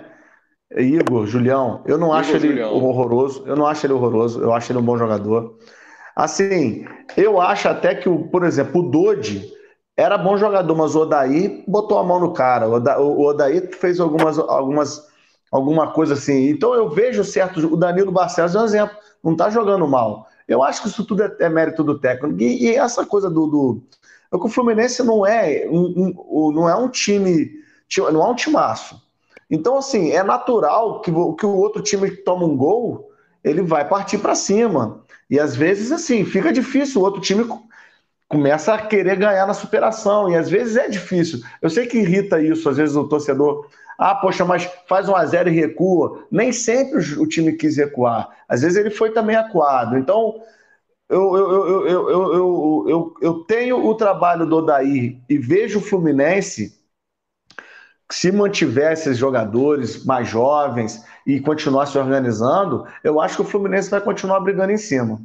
É Igor, Julião, eu não Igor, acho ele Julião. horroroso, eu não acho ele horroroso, eu acho ele um bom jogador. Assim, eu acho até que, o, por exemplo, o Dodi, era bom jogador, mas o Odaí botou a mão no cara. O Odaí fez algumas, algumas, alguma coisa assim. Então eu vejo certo. O Danilo Barcelos é um exemplo, não está jogando mal. Eu acho que isso tudo é, é mérito do técnico. E, e, essa coisa do. do é que o Fluminense não é um, um, não é um time. Não é um timaço. Então, assim, é natural que, que o outro time que toma um gol, ele vai partir para cima. E às vezes, assim, fica difícil o outro time começa a querer ganhar na superação, e às vezes é difícil. Eu sei que irrita isso, às vezes o torcedor. Ah, poxa, mas faz um a zero e recua. Nem sempre o time quis recuar. Às vezes ele foi também acuado. Então, eu, eu, eu, eu, eu, eu, tenho o trabalho do Odair e vejo o Fluminense, se mantiver esses jogadores mais jovens e continuar se organizando, eu acho que o Fluminense vai continuar brigando em cima.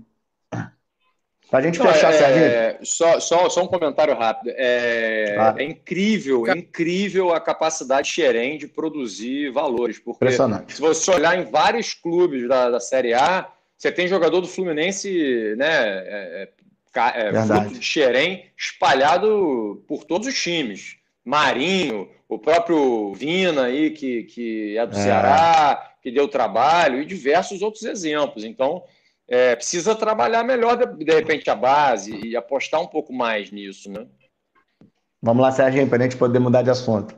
Para a gente fechar, é, Serginho. Só, só, só um comentário rápido. É, claro. é incrível, é incrível a capacidade de Xerém de produzir valores. Porque se você olhar em vários clubes da, da Série A, você tem jogador do Fluminense, né? É, é, é fruto de Xerém espalhado por todos os times. Marinho, o próprio Vina aí, que, que é do é. Ceará, que deu trabalho, e diversos outros exemplos. Então, é, precisa trabalhar melhor, de, de, repente, a base e apostar um pouco mais nisso, né? Vamos lá, Sérgio, para a gente poder mudar de assunto.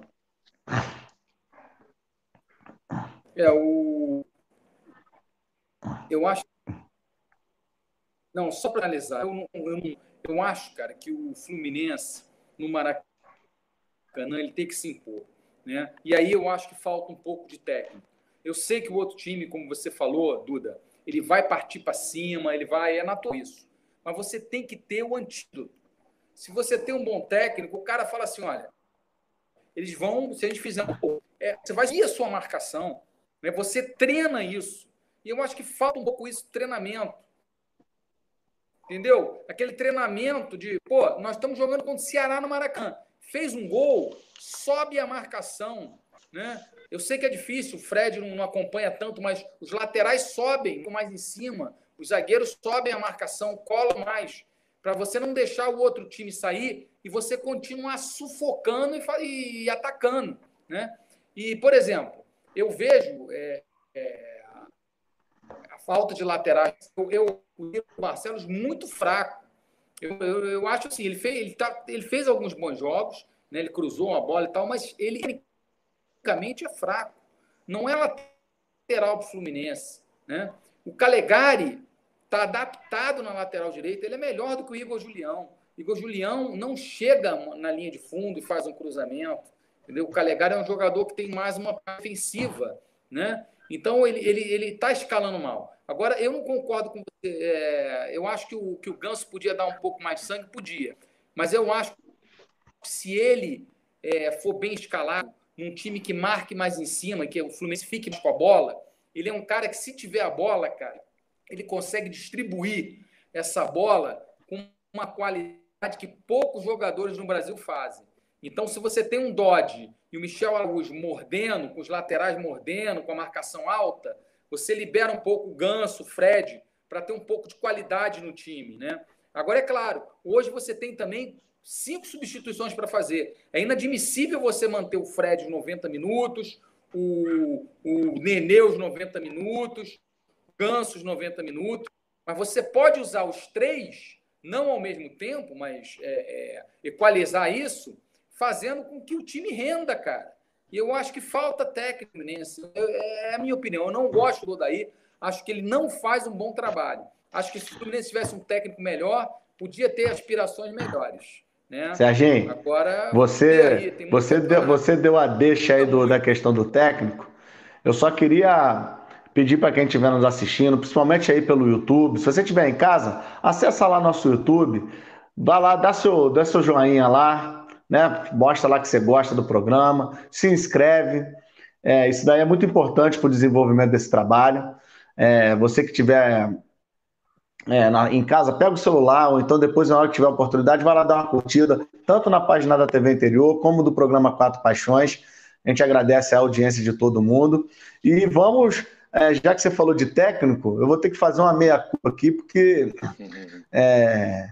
É, o... Eu acho. Não, só para analisar, eu, eu, eu acho, cara, que o Fluminense, no Maracanã, ele tem que se impor. Né? E aí eu acho que falta um pouco de técnico. Eu sei que o outro time, como você falou, Duda, ele vai partir para cima, ele vai. É natural isso. Mas você tem que ter o antídoto. Se você tem um bom técnico, o cara fala assim: olha, eles vão, se a gente fizer um é, você vai ir a sua marcação, né? você treina isso. E eu acho que falta um pouco isso, treinamento. Entendeu? Aquele treinamento de, pô, nós estamos jogando contra o Ceará no Maracanã. Fez um gol, sobe a marcação, né? Eu sei que é difícil, o Fred não, não acompanha tanto, mas os laterais sobem mais em cima, os zagueiros sobem a marcação, colam mais, para você não deixar o outro time sair e você continuar sufocando e, e atacando. Né? E, por exemplo, eu vejo é, é, a falta de laterais, eu, eu o Barcelos muito fraco. Eu, eu, eu, acho assim, ele fez, ele, tá, ele fez alguns bons jogos, né? ele cruzou uma bola e tal, mas ele tecnicamente é fraco. Não é lateral para o Fluminense. Né? O Calegari está adaptado na lateral direita, ele é melhor do que o Igor Julião. Igor Julião não chega na linha de fundo e faz um cruzamento. Entendeu? O Calegari é um jogador que tem mais uma ofensiva. Né? Então ele está ele, ele tá escalando mal. Agora, eu não concordo com você. É, eu acho que o, que o Ganso podia dar um pouco mais de sangue, podia. Mas eu acho que se ele é, for bem escalado, num time que marque mais em cima, que o Fluminense fique com a bola, ele é um cara que, se tiver a bola, cara, ele consegue distribuir essa bola com uma qualidade que poucos jogadores no Brasil fazem. Então, se você tem um Dodge e o Michel Araújo mordendo, com os laterais mordendo, com a marcação alta, você libera um pouco o Ganso, o Fred, para ter um pouco de qualidade no time, né? Agora, é claro, hoje você tem também cinco substituições para fazer. É inadmissível você manter o Fred os 90 minutos, o, o Nenê os 90 minutos, o Ganso os 90 minutos, mas você pode usar os três, não ao mesmo tempo, mas é, é, equalizar isso, fazendo com que o time renda, cara. E eu acho que falta técnico nesse. É a minha opinião. Eu não gosto do Odaí. Acho que ele não faz um bom trabalho. Acho que se o Fluminense tivesse um técnico melhor, podia ter aspirações melhores. Né? Serginho, Agora, você, aí, você, deu, você deu a deixa aí do, da questão do técnico. Eu só queria pedir para quem estiver nos assistindo, principalmente aí pelo YouTube, se você estiver em casa, acessa lá nosso YouTube, vai lá, dá seu, dá seu joinha lá, né? Mostra lá que você gosta do programa, se inscreve. É, isso daí é muito importante para o desenvolvimento desse trabalho. É, você que tiver é, na, em casa, pega o celular, ou então depois, na hora que tiver oportunidade, vai lá dar uma curtida, tanto na página da TV Interior, como do programa Quatro Paixões. A gente agradece a audiência de todo mundo. E vamos, é, já que você falou de técnico, eu vou ter que fazer uma meia-culpa aqui, porque é,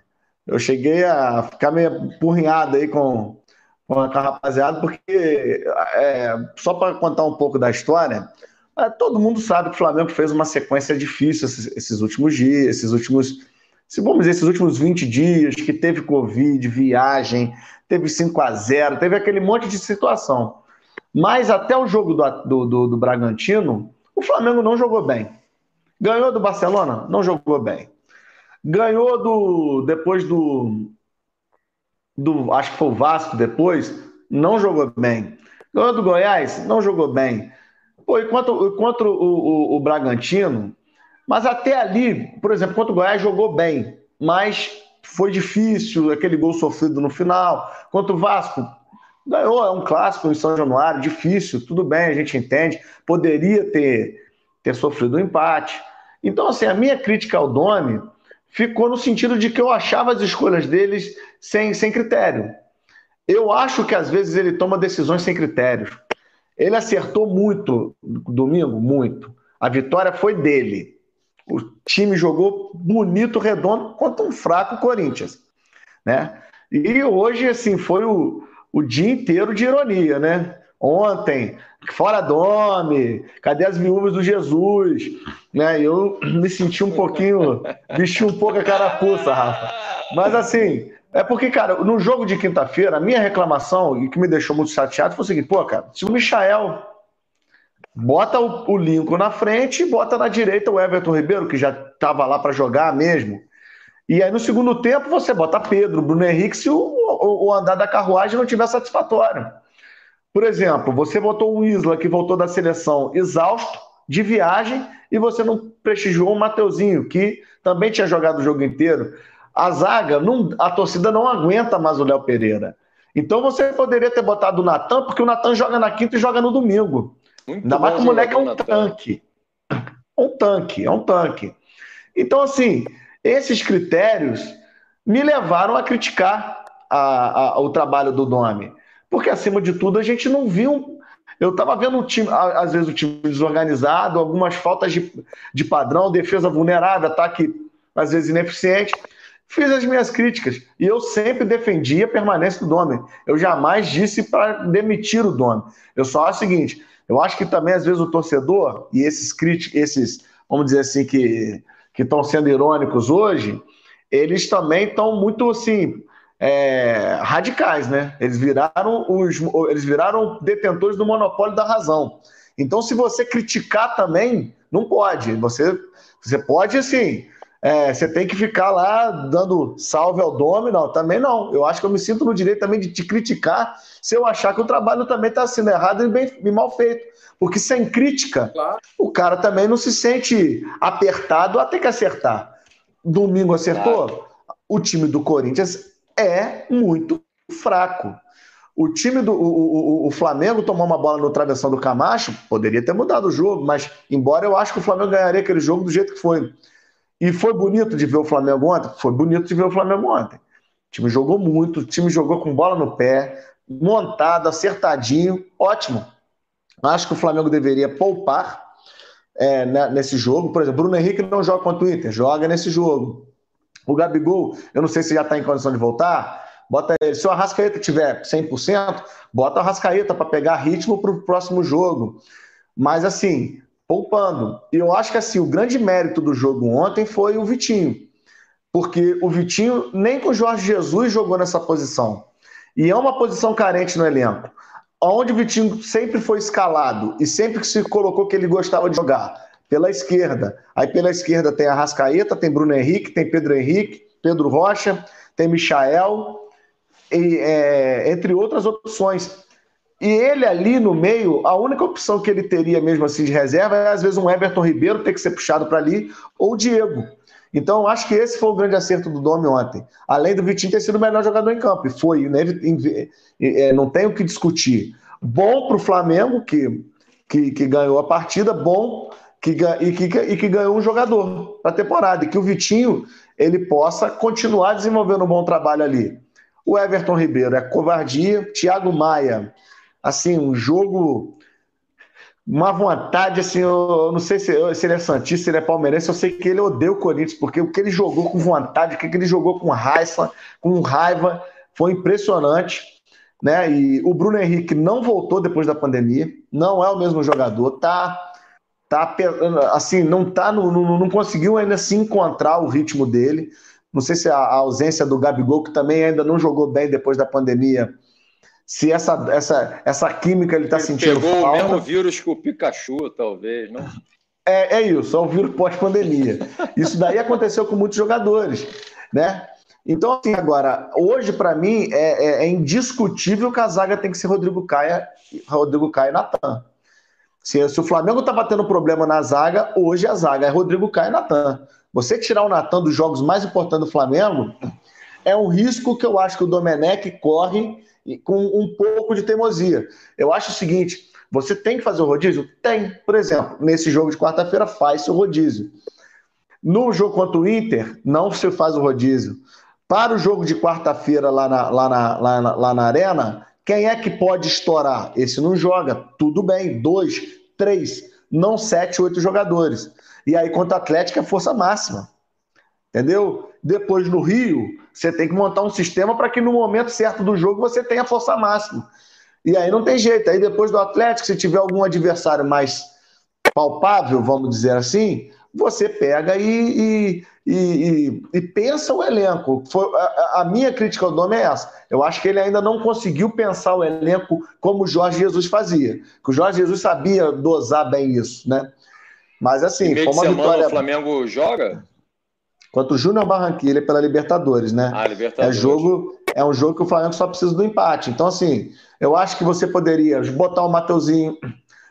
eu cheguei a ficar meio empurrinhado aí com, com a rapaziada, porque, é, só para contar um pouco da história, todo mundo sabe que o Flamengo fez uma sequência difícil esses, últimos dias, esses últimos, se vamos dizer, esses últimos 20 dias, que teve Covid, viagem, teve 5 a 0 teve aquele monte de situação. Mas até o jogo do, do, do, do Bragantino, o Flamengo não jogou bem. Ganhou do Barcelona? Não jogou bem. Ganhou do. Depois do. do, acho que foi o Vasco depois, não jogou bem. Ganhou do Goiás, não jogou bem. Pô, enquanto, contra o, o, o Bragantino, mas até ali, por exemplo, contra o Goiás jogou bem, mas foi difícil, aquele gol sofrido no final. Contra o Vasco, ganhou, é um clássico em São Januário, difícil, tudo bem, a gente entende. Poderia ter, ter sofrido um empate. Então, assim, a minha crítica ao Domi ficou no sentido de que eu achava as escolhas deles sem, sem critério. Eu acho que às vezes ele toma decisões sem critérios. Ele acertou muito domingo, muito. A vitória foi dele. O time jogou bonito, redondo, contra um fraco Corinthians. Né? E hoje, assim, foi o, o dia inteiro de ironia, né? Ontem, fora Dome, cadê as viúvas do Jesus? Né? Eu me senti um pouquinho, vesti um pouco a carapuça, Rafa. Mas assim, é porque, cara, no jogo de quinta-feira, a minha reclamação, e que me deixou muito chateado, foi o seguinte: pô, cara, se o Michael bota o, Lincoln na frente e bota na direita o Everton Ribeiro, que já estava lá para jogar mesmo. E aí no segundo tempo você bota Pedro, Bruno Henrique, se o, o, o andar da carruagem não tiver satisfatório. Por exemplo, você botou o Isla, que voltou da seleção exausto, de viagem, e você não prestigiou o Mateuzinho, que também tinha jogado o jogo inteiro. A zaga, não, a torcida não aguenta mais o Léo Pereira. Então você poderia ter botado o Natan, porque o Natan joga na quinta e joga no domingo. Muito Ainda mais que o moleque é um tanque. Um tanque, é um tanque. Então, assim, esses critérios me levaram a criticar a, a, o trabalho do nome. Porque, acima de tudo, a gente não viu. Eu estava vendo o time, às vezes, o time desorganizado, algumas faltas de, de padrão, defesa vulnerável, ataque, às vezes, ineficiente. Fiz as minhas críticas. E eu sempre defendi a permanência do Domi. Eu jamais disse para demitir o Domi. Eu só acho o seguinte: eu acho que também, às vezes, o torcedor, e esses críticos, esses, vamos dizer assim, que estão sendo irônicos hoje, eles também estão muito assim é, radicais, né? Eles viraram os, eles viraram detentores do monopólio da razão. Então, se você criticar também, não pode. Você, você pode, assim, é, você tem que ficar lá dando salve ao dono, não, também não. Eu acho que eu me sinto no direito também de te criticar se eu achar que o trabalho também está sendo errado e bem e mal feito. Porque sem crítica, claro. o cara também não se sente apertado até que acertar. Domingo acertou? Claro. O time do Corinthians é muito fraco. O time do o, o, o, Flamengo tomou uma bola no travessão do Camacho, poderia ter mudado o jogo, mas embora eu acho que o Flamengo ganharia aquele jogo do jeito que foi. E foi bonito de ver o Flamengo ontem? Foi bonito de ver o Flamengo ontem. O time jogou muito, o time jogou com bola no pé, montado, acertadinho, ótimo. Acho que o Flamengo deveria poupar é, né, nesse jogo. Por exemplo, Bruno Henrique não joga contra o Inter, joga nesse jogo. O Gabigol, eu não sei se já está em condição de voltar. Bota ele. Se o Arrascaeta tiver 100%, bota o Arrascaeta para pegar ritmo para o próximo jogo. Mas assim, poupando. E eu acho que assim, o grande mérito do jogo ontem foi o Vitinho. Porque o Vitinho nem com o Jorge Jesus jogou nessa posição. E é uma posição carente no elenco. Onde o Vitinho sempre foi escalado e sempre que se colocou que ele gostava de jogar pela esquerda. Aí pela esquerda tem a Rascaeta, tem Bruno Henrique, tem Pedro Henrique, Pedro Rocha, tem Michael, e, é, entre outras opções. E ele ali no meio, a única opção que ele teria mesmo assim de reserva é às vezes um Everton Ribeiro ter que ser puxado para ali, ou o Diego. Então, acho que esse foi o grande acerto do Domi ontem. Além do Vitinho ter sido o melhor jogador em campo. E foi, né? não tem o que discutir. Bom para o Flamengo, que, que, que ganhou a partida, bom que, e, que, e que ganhou um jogador para a temporada, e que o Vitinho ele possa continuar desenvolvendo um bom trabalho ali. O Everton Ribeiro é covardia, Thiago Maia, assim, um jogo, uma vontade, assim, eu, não sei se, se ele é santista, se ele é palmeirense, eu sei que ele odeia o Corinthians, porque o que ele jogou com vontade, o que ele jogou com raiva, com raiva, foi impressionante. Né? E o Bruno Henrique não voltou depois da pandemia, não é o mesmo jogador, tá tá assim, não tá no, no, não conseguiu ainda se encontrar o ritmo dele. Não sei se a, a, ausência do Gabigol, que também ainda não jogou bem depois da pandemia, se essa, essa, essa química ele está sentindo pegou falta. o mesmo vírus que o Pikachu, talvez, não? É, é isso, é o vírus pós-pandemia. Isso daí aconteceu com muitos jogadores, né? Então, assim, agora, hoje, para mim, é, é, é, indiscutível que a zaga tem que ser Rodrigo Caia, Rodrigo Caia e Natan. Se, se, o Flamengo tá batendo problema na zaga, hoje a zaga é Rodrigo Caio e Natan. Você tirar o Natan dos jogos mais importantes do Flamengo é um risco que eu acho que o Domenech corre com um pouco de teimosia. Eu acho o seguinte: você tem que fazer o rodízio? Tem. Por exemplo, nesse jogo de quarta-feira, faz o rodízio. No jogo contra o Inter, não se faz o rodízio. Para o jogo de quarta-feira lá na, lá, na, lá, na, lá na Arena, quem é que pode estourar? Esse não joga. Tudo bem, dois, três, não sete, oito jogadores. E aí, contra o Atlético, é força máxima. Entendeu? Depois no Rio, você tem que montar um sistema para que no momento certo do jogo você tenha força máxima. E aí não tem jeito. Aí depois do Atlético, se tiver algum adversário mais palpável, vamos dizer assim, você pega e, e, e, e pensa o elenco. Foi, a, a, minha crítica ao nome é essa. Eu acho que ele ainda não conseguiu pensar o elenco como o Jorge Jesus fazia. Que o Jorge Jesus sabia dosar bem isso, né? Mas assim, foi uma vitória. O Flamengo joga? Quanto o Júnior Barranquilla pela Libertadores, né? Ah, Libertadores. É, jogo, é um jogo que o Flamengo só precisa do empate. Então, assim, eu acho que você poderia botar o Mateuzinho,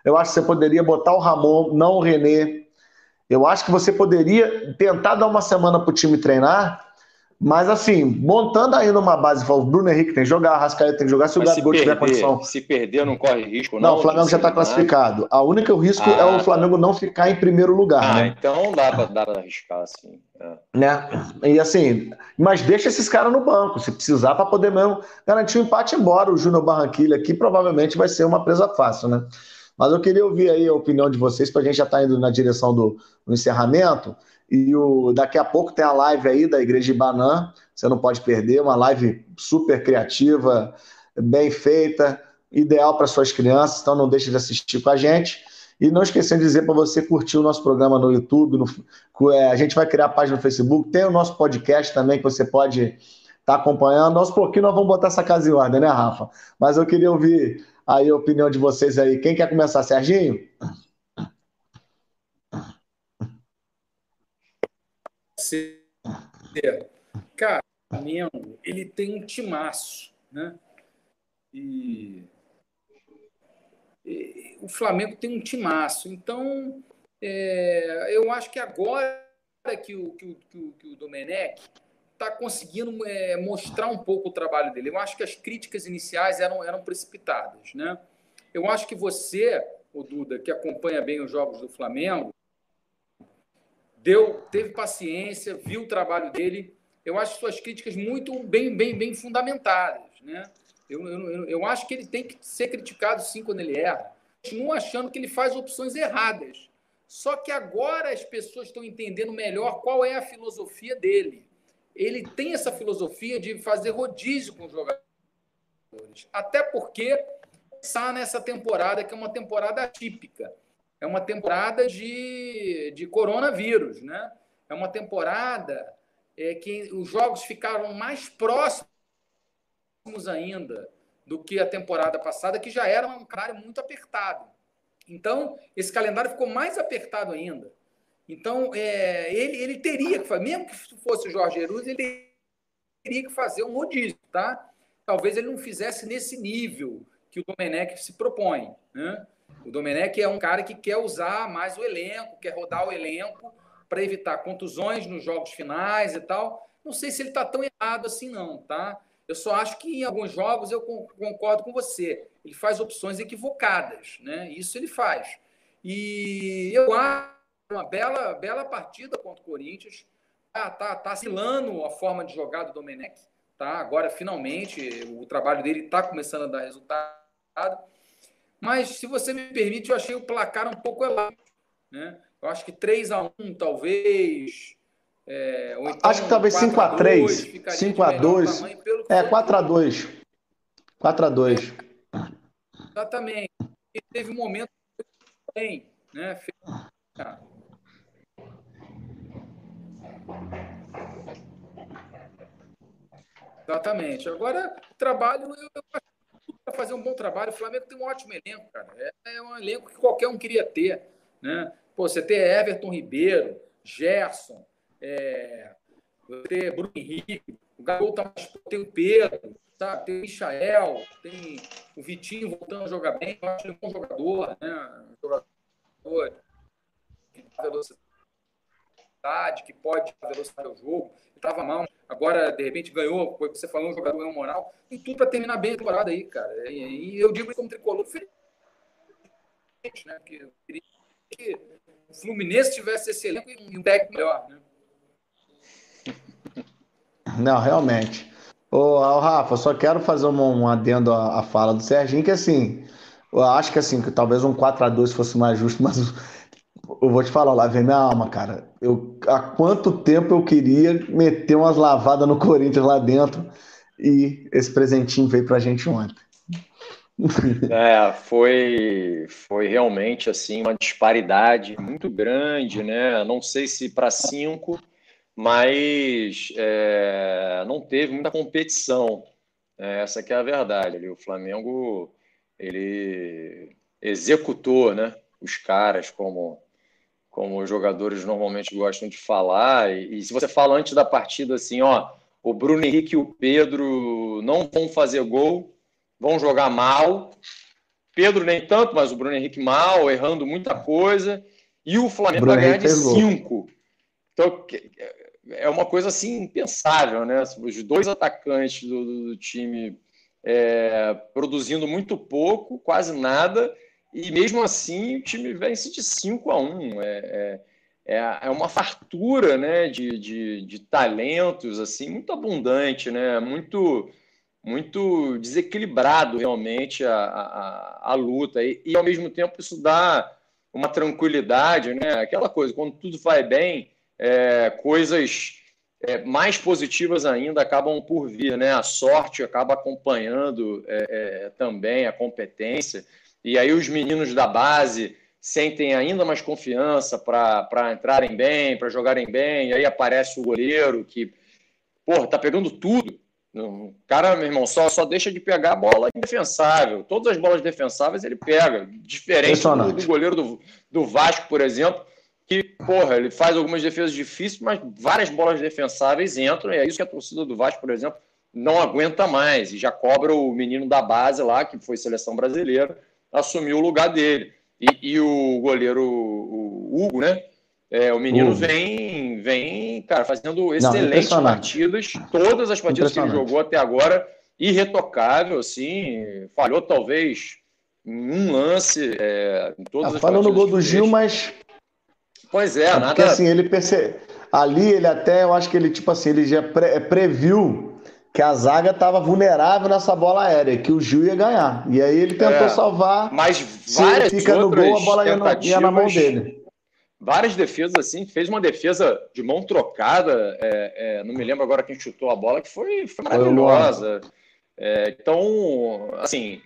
eu acho que você poderia botar o Ramon, não o René. Eu acho que você poderia tentar dar uma semana para o time treinar mas assim, montando ainda uma base, o Bruno Henrique tem que jogar, a Rascaeta tem que jogar, se Mas o Gabigol tiver condição. Se perder, não corre risco, não. Não, o Flamengo já está classificado. A única risco ah, é o Flamengo tá. não ficar em primeiro lugar. Ah, né? então dá para arriscar, assim. É. Né? E assim, mas deixa esses caras no banco, se precisar, para poder mesmo garantir o um empate, embora o Júnior Barranquilha aqui provavelmente vai ser uma presa fácil, né? Mas eu queria ouvir aí a opinião de vocês, para a gente já estar tá indo na direção do, do encerramento. E o, daqui a pouco tem a live aí da Igreja de Banã, você não pode perder, uma live super criativa, bem feita, ideal para suas crianças, então não deixe de assistir com a gente. E não esquecendo de dizer para você curtir o nosso programa no YouTube, no, é, a gente vai criar a página no Facebook, tem o nosso podcast também que você pode estar tá acompanhando. Aos pouquinho nós vamos botar essa casa em ordem, né, Rafa? Mas eu queria ouvir aí a opinião de vocês aí. Quem quer começar, Serginho? Ser. Cara, Flamengo, ele tem um timaço, né? E, e o Flamengo tem um timaço. Então, é, eu acho que agora que o, que o, que o, que o Domenech está conseguindo é, mostrar um pouco o trabalho dele. Eu acho que as críticas iniciais eram, eram precipitadas, né? Eu acho que você, o Duda, que acompanha bem os jogos do Flamengo, deu, teve paciência, viu o trabalho dele. Eu acho suas críticas muito bem, bem, bem fundamentadas, né? Eu, eu, eu acho que ele tem que ser criticado sim quando ele erra. Continuo achando que ele faz opções erradas. Só que agora as pessoas estão entendendo melhor qual é a filosofia dele. Ele tem essa filosofia de fazer rodízio com os jogadores. Até porque está nessa temporada, que é uma temporada típica é uma temporada de, de coronavírus, né? É uma temporada é, que os jogos ficaram mais próximos ainda do que a temporada passada, que já era um calendário muito apertado. Então, esse calendário ficou mais apertado ainda. Então, é, ele, ele teria que fazer, mesmo que fosse o Jorge Jesus, ele teria que fazer um rodízio, tá? Talvez ele não fizesse nesse nível que o Domenech se propõe, né? O Domenech é um cara que quer usar mais o elenco, quer rodar o elenco para evitar contusões nos jogos finais e tal. Não sei se ele está tão errado assim, não, tá? Eu só acho que em alguns jogos eu concordo com você. Ele faz opções equivocadas, né? Isso ele faz. E eu acho uma bela, bela partida contra o Corinthians. Tá, tá, tá assilando a forma de jogar do Domenech, tá? Agora, finalmente, o trabalho dele está começando a dar resultado. Mas, se você me permite, eu achei o placar um pouco elevado. Né? Eu acho que 3 a 1 talvez. É, então acho que talvez 5 a 3 5 a 2 É, 4 a 2 4 a 2 Exatamente. E teve um momento bem, né? Exatamente. Agora, trabalho, eu, acho fazer um bom trabalho. O Flamengo tem um ótimo elenco, cara. É, é, um elenco que qualquer um queria ter. Né? Pô, você tem Everton Ribeiro, Gerson, é, tem Bruno Henrique, o Gabigol tá tem o Pedro, tá? tem o Michael, tem o Vitinho voltando a jogar bem, acho ele um bom jogador, né? Jogador que velocidade, que pode velocidade ao jogo, estava mal, agora de repente ganhou, foi você falou, um jogador ganhou moral, tem tudo para terminar bem a temporada aí, cara. E, e eu digo como tricolor, feliz, né? Porque eu queria que o Fluminense tivesse esse elenco e um técnico melhor, né? Não, realmente. Ô, Rafa, só quero fazer um, um adendo à, à, fala do Serginho, que assim, eu acho que assim, que talvez um 4 a 2 fosse mais justo, [LAUGHS] mas eu vou te falar, lá vem minha alma, cara. Eu, há quanto tempo eu queria meter umas lavadas no Corinthians lá dentro e esse presentinho veio pra gente ontem. [LAUGHS] É, foi, foi realmente assim uma disparidade muito grande, né? Não sei se para cinco, mas é, não teve muita competição. É, essa que é a verdade. O Flamengo ele executou, né? Os caras como como os jogadores normalmente gostam de falar. E, e se você fala antes da partida assim, ó, o Bruno Henrique e o Pedro não vão fazer gol vão jogar mal. Pedro nem tanto, mas o Bruno Henrique mal, errando muita coisa. E o Flamengo vai ganhar de cinco. Então, é uma coisa assim impensável, né? Os dois atacantes do, do time é, produzindo muito pouco, quase nada, e mesmo assim o time vence de 5 a 1. É, é, é uma fartura né, de, de, de talentos assim muito abundante, né? Muito muito desequilibrado realmente a, a, a luta. E, e, ao mesmo tempo, isso dá uma tranquilidade, né? Aquela coisa, quando tudo vai bem, é, coisas é, mais positivas ainda acabam por vir, né? A sorte acaba acompanhando é, é também a competência. E aí os meninos da base sentem ainda mais confiança para entrarem bem, para jogarem bem. E aí aparece o goleiro que, porra, tá pegando tudo o cara, meu irmão, só, só deixa de pegar a bola indefensável. Todas as bolas defensáveis ele pega. Diferente do, do, goleiro do, do Vasco, por exemplo, que, porra, ele faz algumas defesas difíceis, mas várias bolas defensáveis entram, e é isso que a torcida do Vasco, por exemplo, não aguenta mais. E já cobra o menino da base lá, que foi seleção brasileira, assumiu o lugar dele. E, e o goleiro o Hugo, né? É, o menino vem, vem, cara, fazendo excelentes Não, partidas. Todas as partidas que ele jogou até agora, irretocável, assim. Falhou talvez em um lance é, em todas ah, as Falou no gol do Gil, mas. Pois é, é nada. Porque assim, ele perce... Ali ele até, eu acho que ele, tipo assim, ele já pre previu que a zaga estava vulnerável nessa bola aérea, que o Gil ia ganhar. E aí ele tentou é, salvar. Mas várias se fica no gol, a bola ia, no, ia na mão dele várias defesas assim, fez uma defesa de mão trocada, é, é, não me lembro agora quem chutou a bola, que foi, foi maravilhosa. É, então, assim,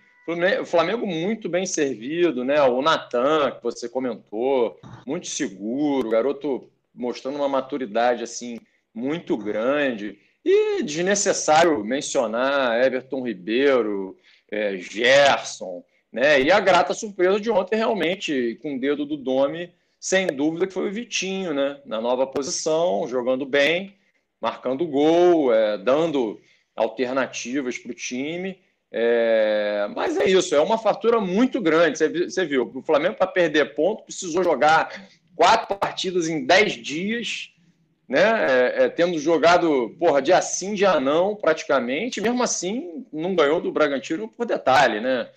o Flamengo muito bem servido, né? O Natan, que você comentou, muito seguro, o garoto mostrando uma maturidade assim muito grande. E desnecessário mencionar Everton Ribeiro, é, Gerson, né? E a grata surpresa de ontem, realmente, com o dedo do Domi, sem dúvida que foi o Vitinho, né? Na nova posição, jogando bem, marcando gol, é, dando alternativas para o time. É, mas é isso, é uma fatura muito grande. Você, você viu, o Flamengo, para perder ponto, precisou jogar quatro partidas em dez dias, né? É, é, tendo jogado, porra, dia sim, dia não, praticamente. Mesmo assim, não ganhou do Bragantino por detalhe, né?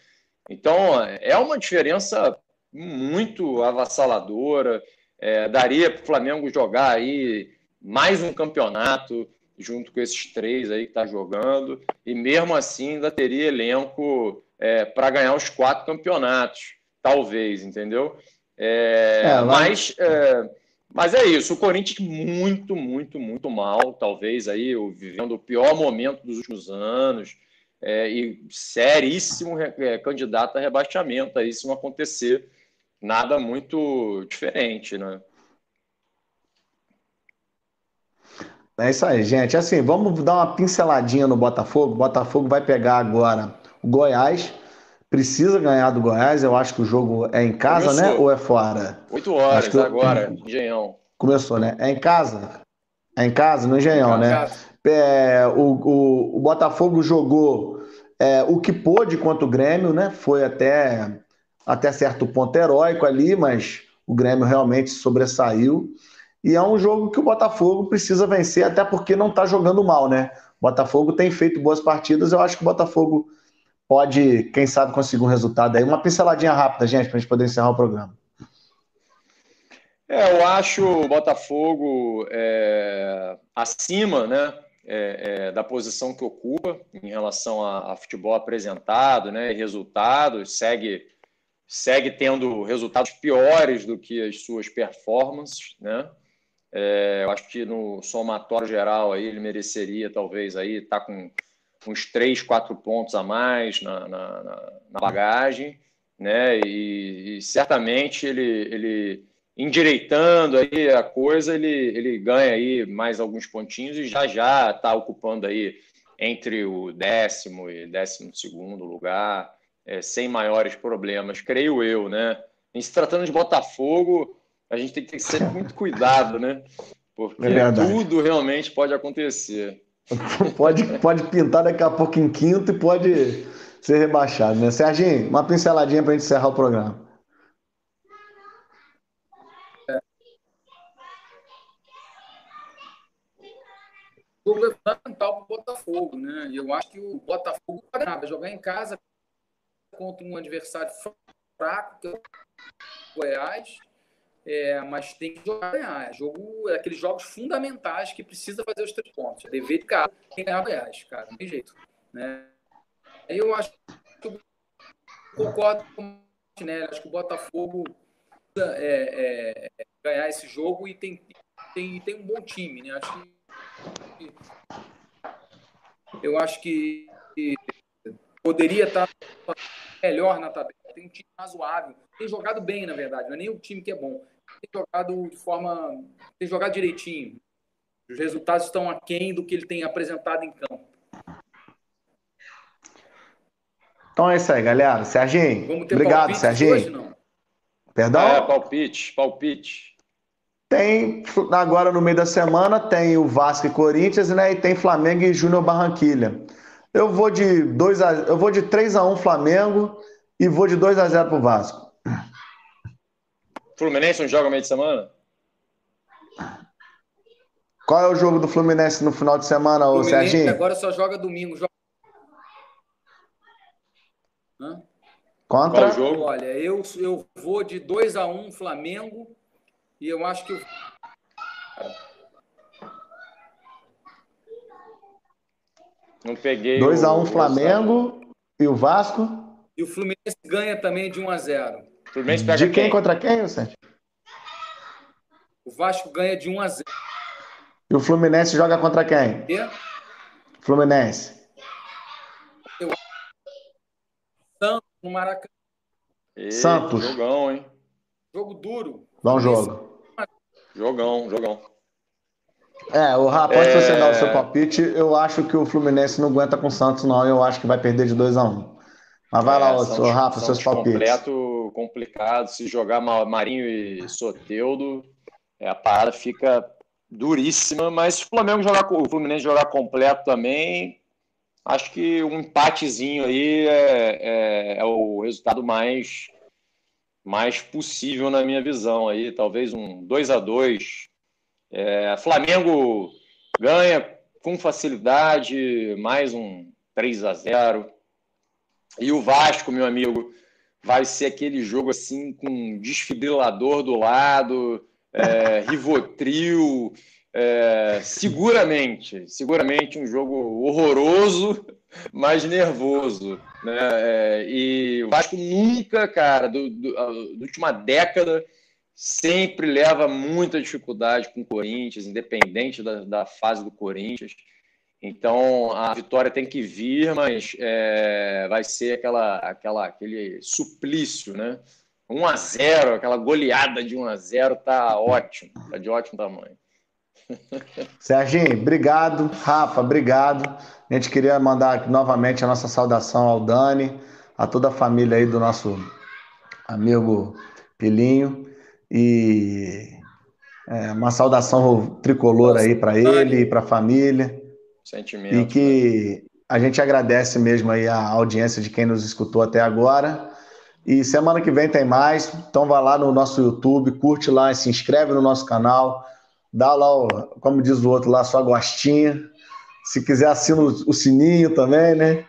Então, é uma diferença muito avassaladora. É, daria para o Flamengo jogar aí mais um campeonato junto com esses três aí que está jogando, e mesmo assim ainda teria elenco é, para ganhar os quatro campeonatos, talvez, entendeu? É, é, mas, mas é isso, o Corinthians muito, muito, muito mal, talvez aí vivendo o pior momento dos últimos anos, é, e seríssimo é, candidato a rebaixamento aí se não acontecer nada muito diferente, né? É isso aí, gente. Assim, vamos dar uma pinceladinha no Botafogo. O Botafogo vai pegar agora o Goiás. Precisa ganhar do Goiás. Eu acho que o jogo é em casa, né? Começou. né? Ou é fora? Oito horas que... agora, Engenhão. Começou, né? É em casa? É em casa, no Engenhão, né? É, o, o, o, Botafogo jogou é, o que pôde contra o Grêmio, né? Foi até, até certo ponto heróico ali, mas o Grêmio realmente sobressaiu. E é um jogo que o Botafogo precisa vencer, até porque não está jogando mal, né? O Botafogo tem feito boas partidas, eu acho que o Botafogo pode, quem sabe, conseguir um resultado aí. Uma pinceladinha rápida, gente, para a gente poder encerrar o programa. É, eu acho o Botafogo é, acima né, é, é, da posição que ocupa em relação a, a, futebol apresentado né, e resultados, segue, segue tendo resultados piores do que as suas performances. Né? É, eu acho que no somatório geral aí, ele mereceria talvez aí estar tá com uns três, quatro pontos a mais na, na, na bagagem, né? E, e, certamente ele, ele endireitando aí a coisa, ele, ele ganha aí mais alguns pontinhos e já já está ocupando aí entre o décimo e décimo segundo lugar, é, sem maiores problemas, creio eu, né? Em se tratando de Botafogo, a gente tem que ter sempre muito cuidado, né? Porque é tudo realmente pode acontecer. [LAUGHS] pode, pode pintar daqui a pouco em quinto e pode ser rebaixado, né? Serginho, uma pinceladinha para a gente encerrar o programa. jogo fundamental para o Botafogo, né? Eu acho que o Botafogo vai jogar em casa contra um adversário fraco, que é o Goiás, é, mas tem que jogar ganhar. É jogo, é aqueles jogos fundamentais que precisa fazer os três pontos. É dever de casa, tem que ganhar Goiás, cara, não tem jeito. Né? Eu acho que eu concordo com o Martinelli, acho que o Botafogo é, é, ganhar esse jogo e tem, tem, tem um bom time, né? Acho que eu acho que poderia estar melhor na tabela. Tem um time razoável. Tem jogado bem, na verdade. Não é nem o time que é bom. Tem jogado de forma. Tem jogado direitinho. Os resultados estão aquém do que ele tem apresentado em campo. Então é isso aí, galera. Serginho. Obrigado, Serginho. Hoje, Perdão? É, palpite, palpite. Tem agora no meio da semana tem o Vasco e Corinthians, né? E tem Flamengo e Júnior Barranquilha. Eu vou de 2 a eu vou de 3 a 1 Flamengo e vou de 2 a 0 pro Vasco. Fluminense não joga meio de semana? Qual é o jogo do Fluminense no final de semana, ô Serginho? Agora só joga domingo. Joga... Hã? Contra? Qual jogo? Olha, eu, eu vou de 2 a 1 Flamengo e eu acho que o. Não peguei. 2x1 um Flamengo e o Vasco. E o Fluminense ganha também de 1 x 0 Fluminense pega de quem, quem? contra quem, Sérgio? O Vasco ganha de 1 x 0 E o Fluminense joga contra quem? E? Fluminense. Eu... Santos no Maracanã. Ei, Santos. Jogão, hein? Jogo duro. Bom jogo. Jogão, jogão. É, o pode é... você dar o seu palpite. Eu acho que o Fluminense não aguenta com o Santos, não. Eu acho que vai perder de 2 a 1 um. Mas vai é, lá, o Rafa, seus palpites. completo, complicado. Se jogar Marinho e Soteudo, é, a parada fica duríssima. Mas se o Flamengo jogar, o Fluminense jogar completo também, acho que um empatezinho aí é, é, é o resultado mais mais possível na minha visão aí, talvez um 2 a 2 é, Flamengo ganha com facilidade, mais um 3 a 0 E o Vasco, meu amigo, vai ser aquele jogo assim com desfibrilador do lado, é, [LAUGHS] Rivotril, é, seguramente, seguramente um jogo horroroso, mas nervoso. Né? É, e o Vasco nunca, cara, do, do, da última década, sempre leva muita dificuldade com o Corinthians, independente da, da fase do Corinthians. Então a vitória tem que vir, mas é, vai ser aquela, aquela, aquele suplício, né? 1 a 0 aquela goleada de 1 a 0 tá ótimo, tá de ótimo tamanho. [LAUGHS] Serginho, obrigado. Rafa, obrigado. A gente queria mandar novamente a nossa saudação ao Dani, a toda a família aí do nosso amigo Pilinho. E É, uma saudação tricolor aí para ele e para a família. Sentimento. E que né? a gente agradece mesmo aí a audiência de quem nos escutou até agora. E semana que vem tem mais. Então vá lá no nosso YouTube, curte lá, se inscreve no nosso canal, dá lá, como diz o outro lá, sua gostinha. Se quiser, assina o sininho também, né?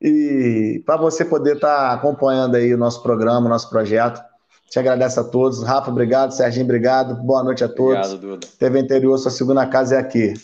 E para você poder estar tá acompanhando aí o nosso programa, o nosso projeto. Te agradeço a todos. Rafa, obrigado. Serginho, obrigado. Boa noite a todos. Obrigado, Duda. TV Interior, sua segunda casa é aqui.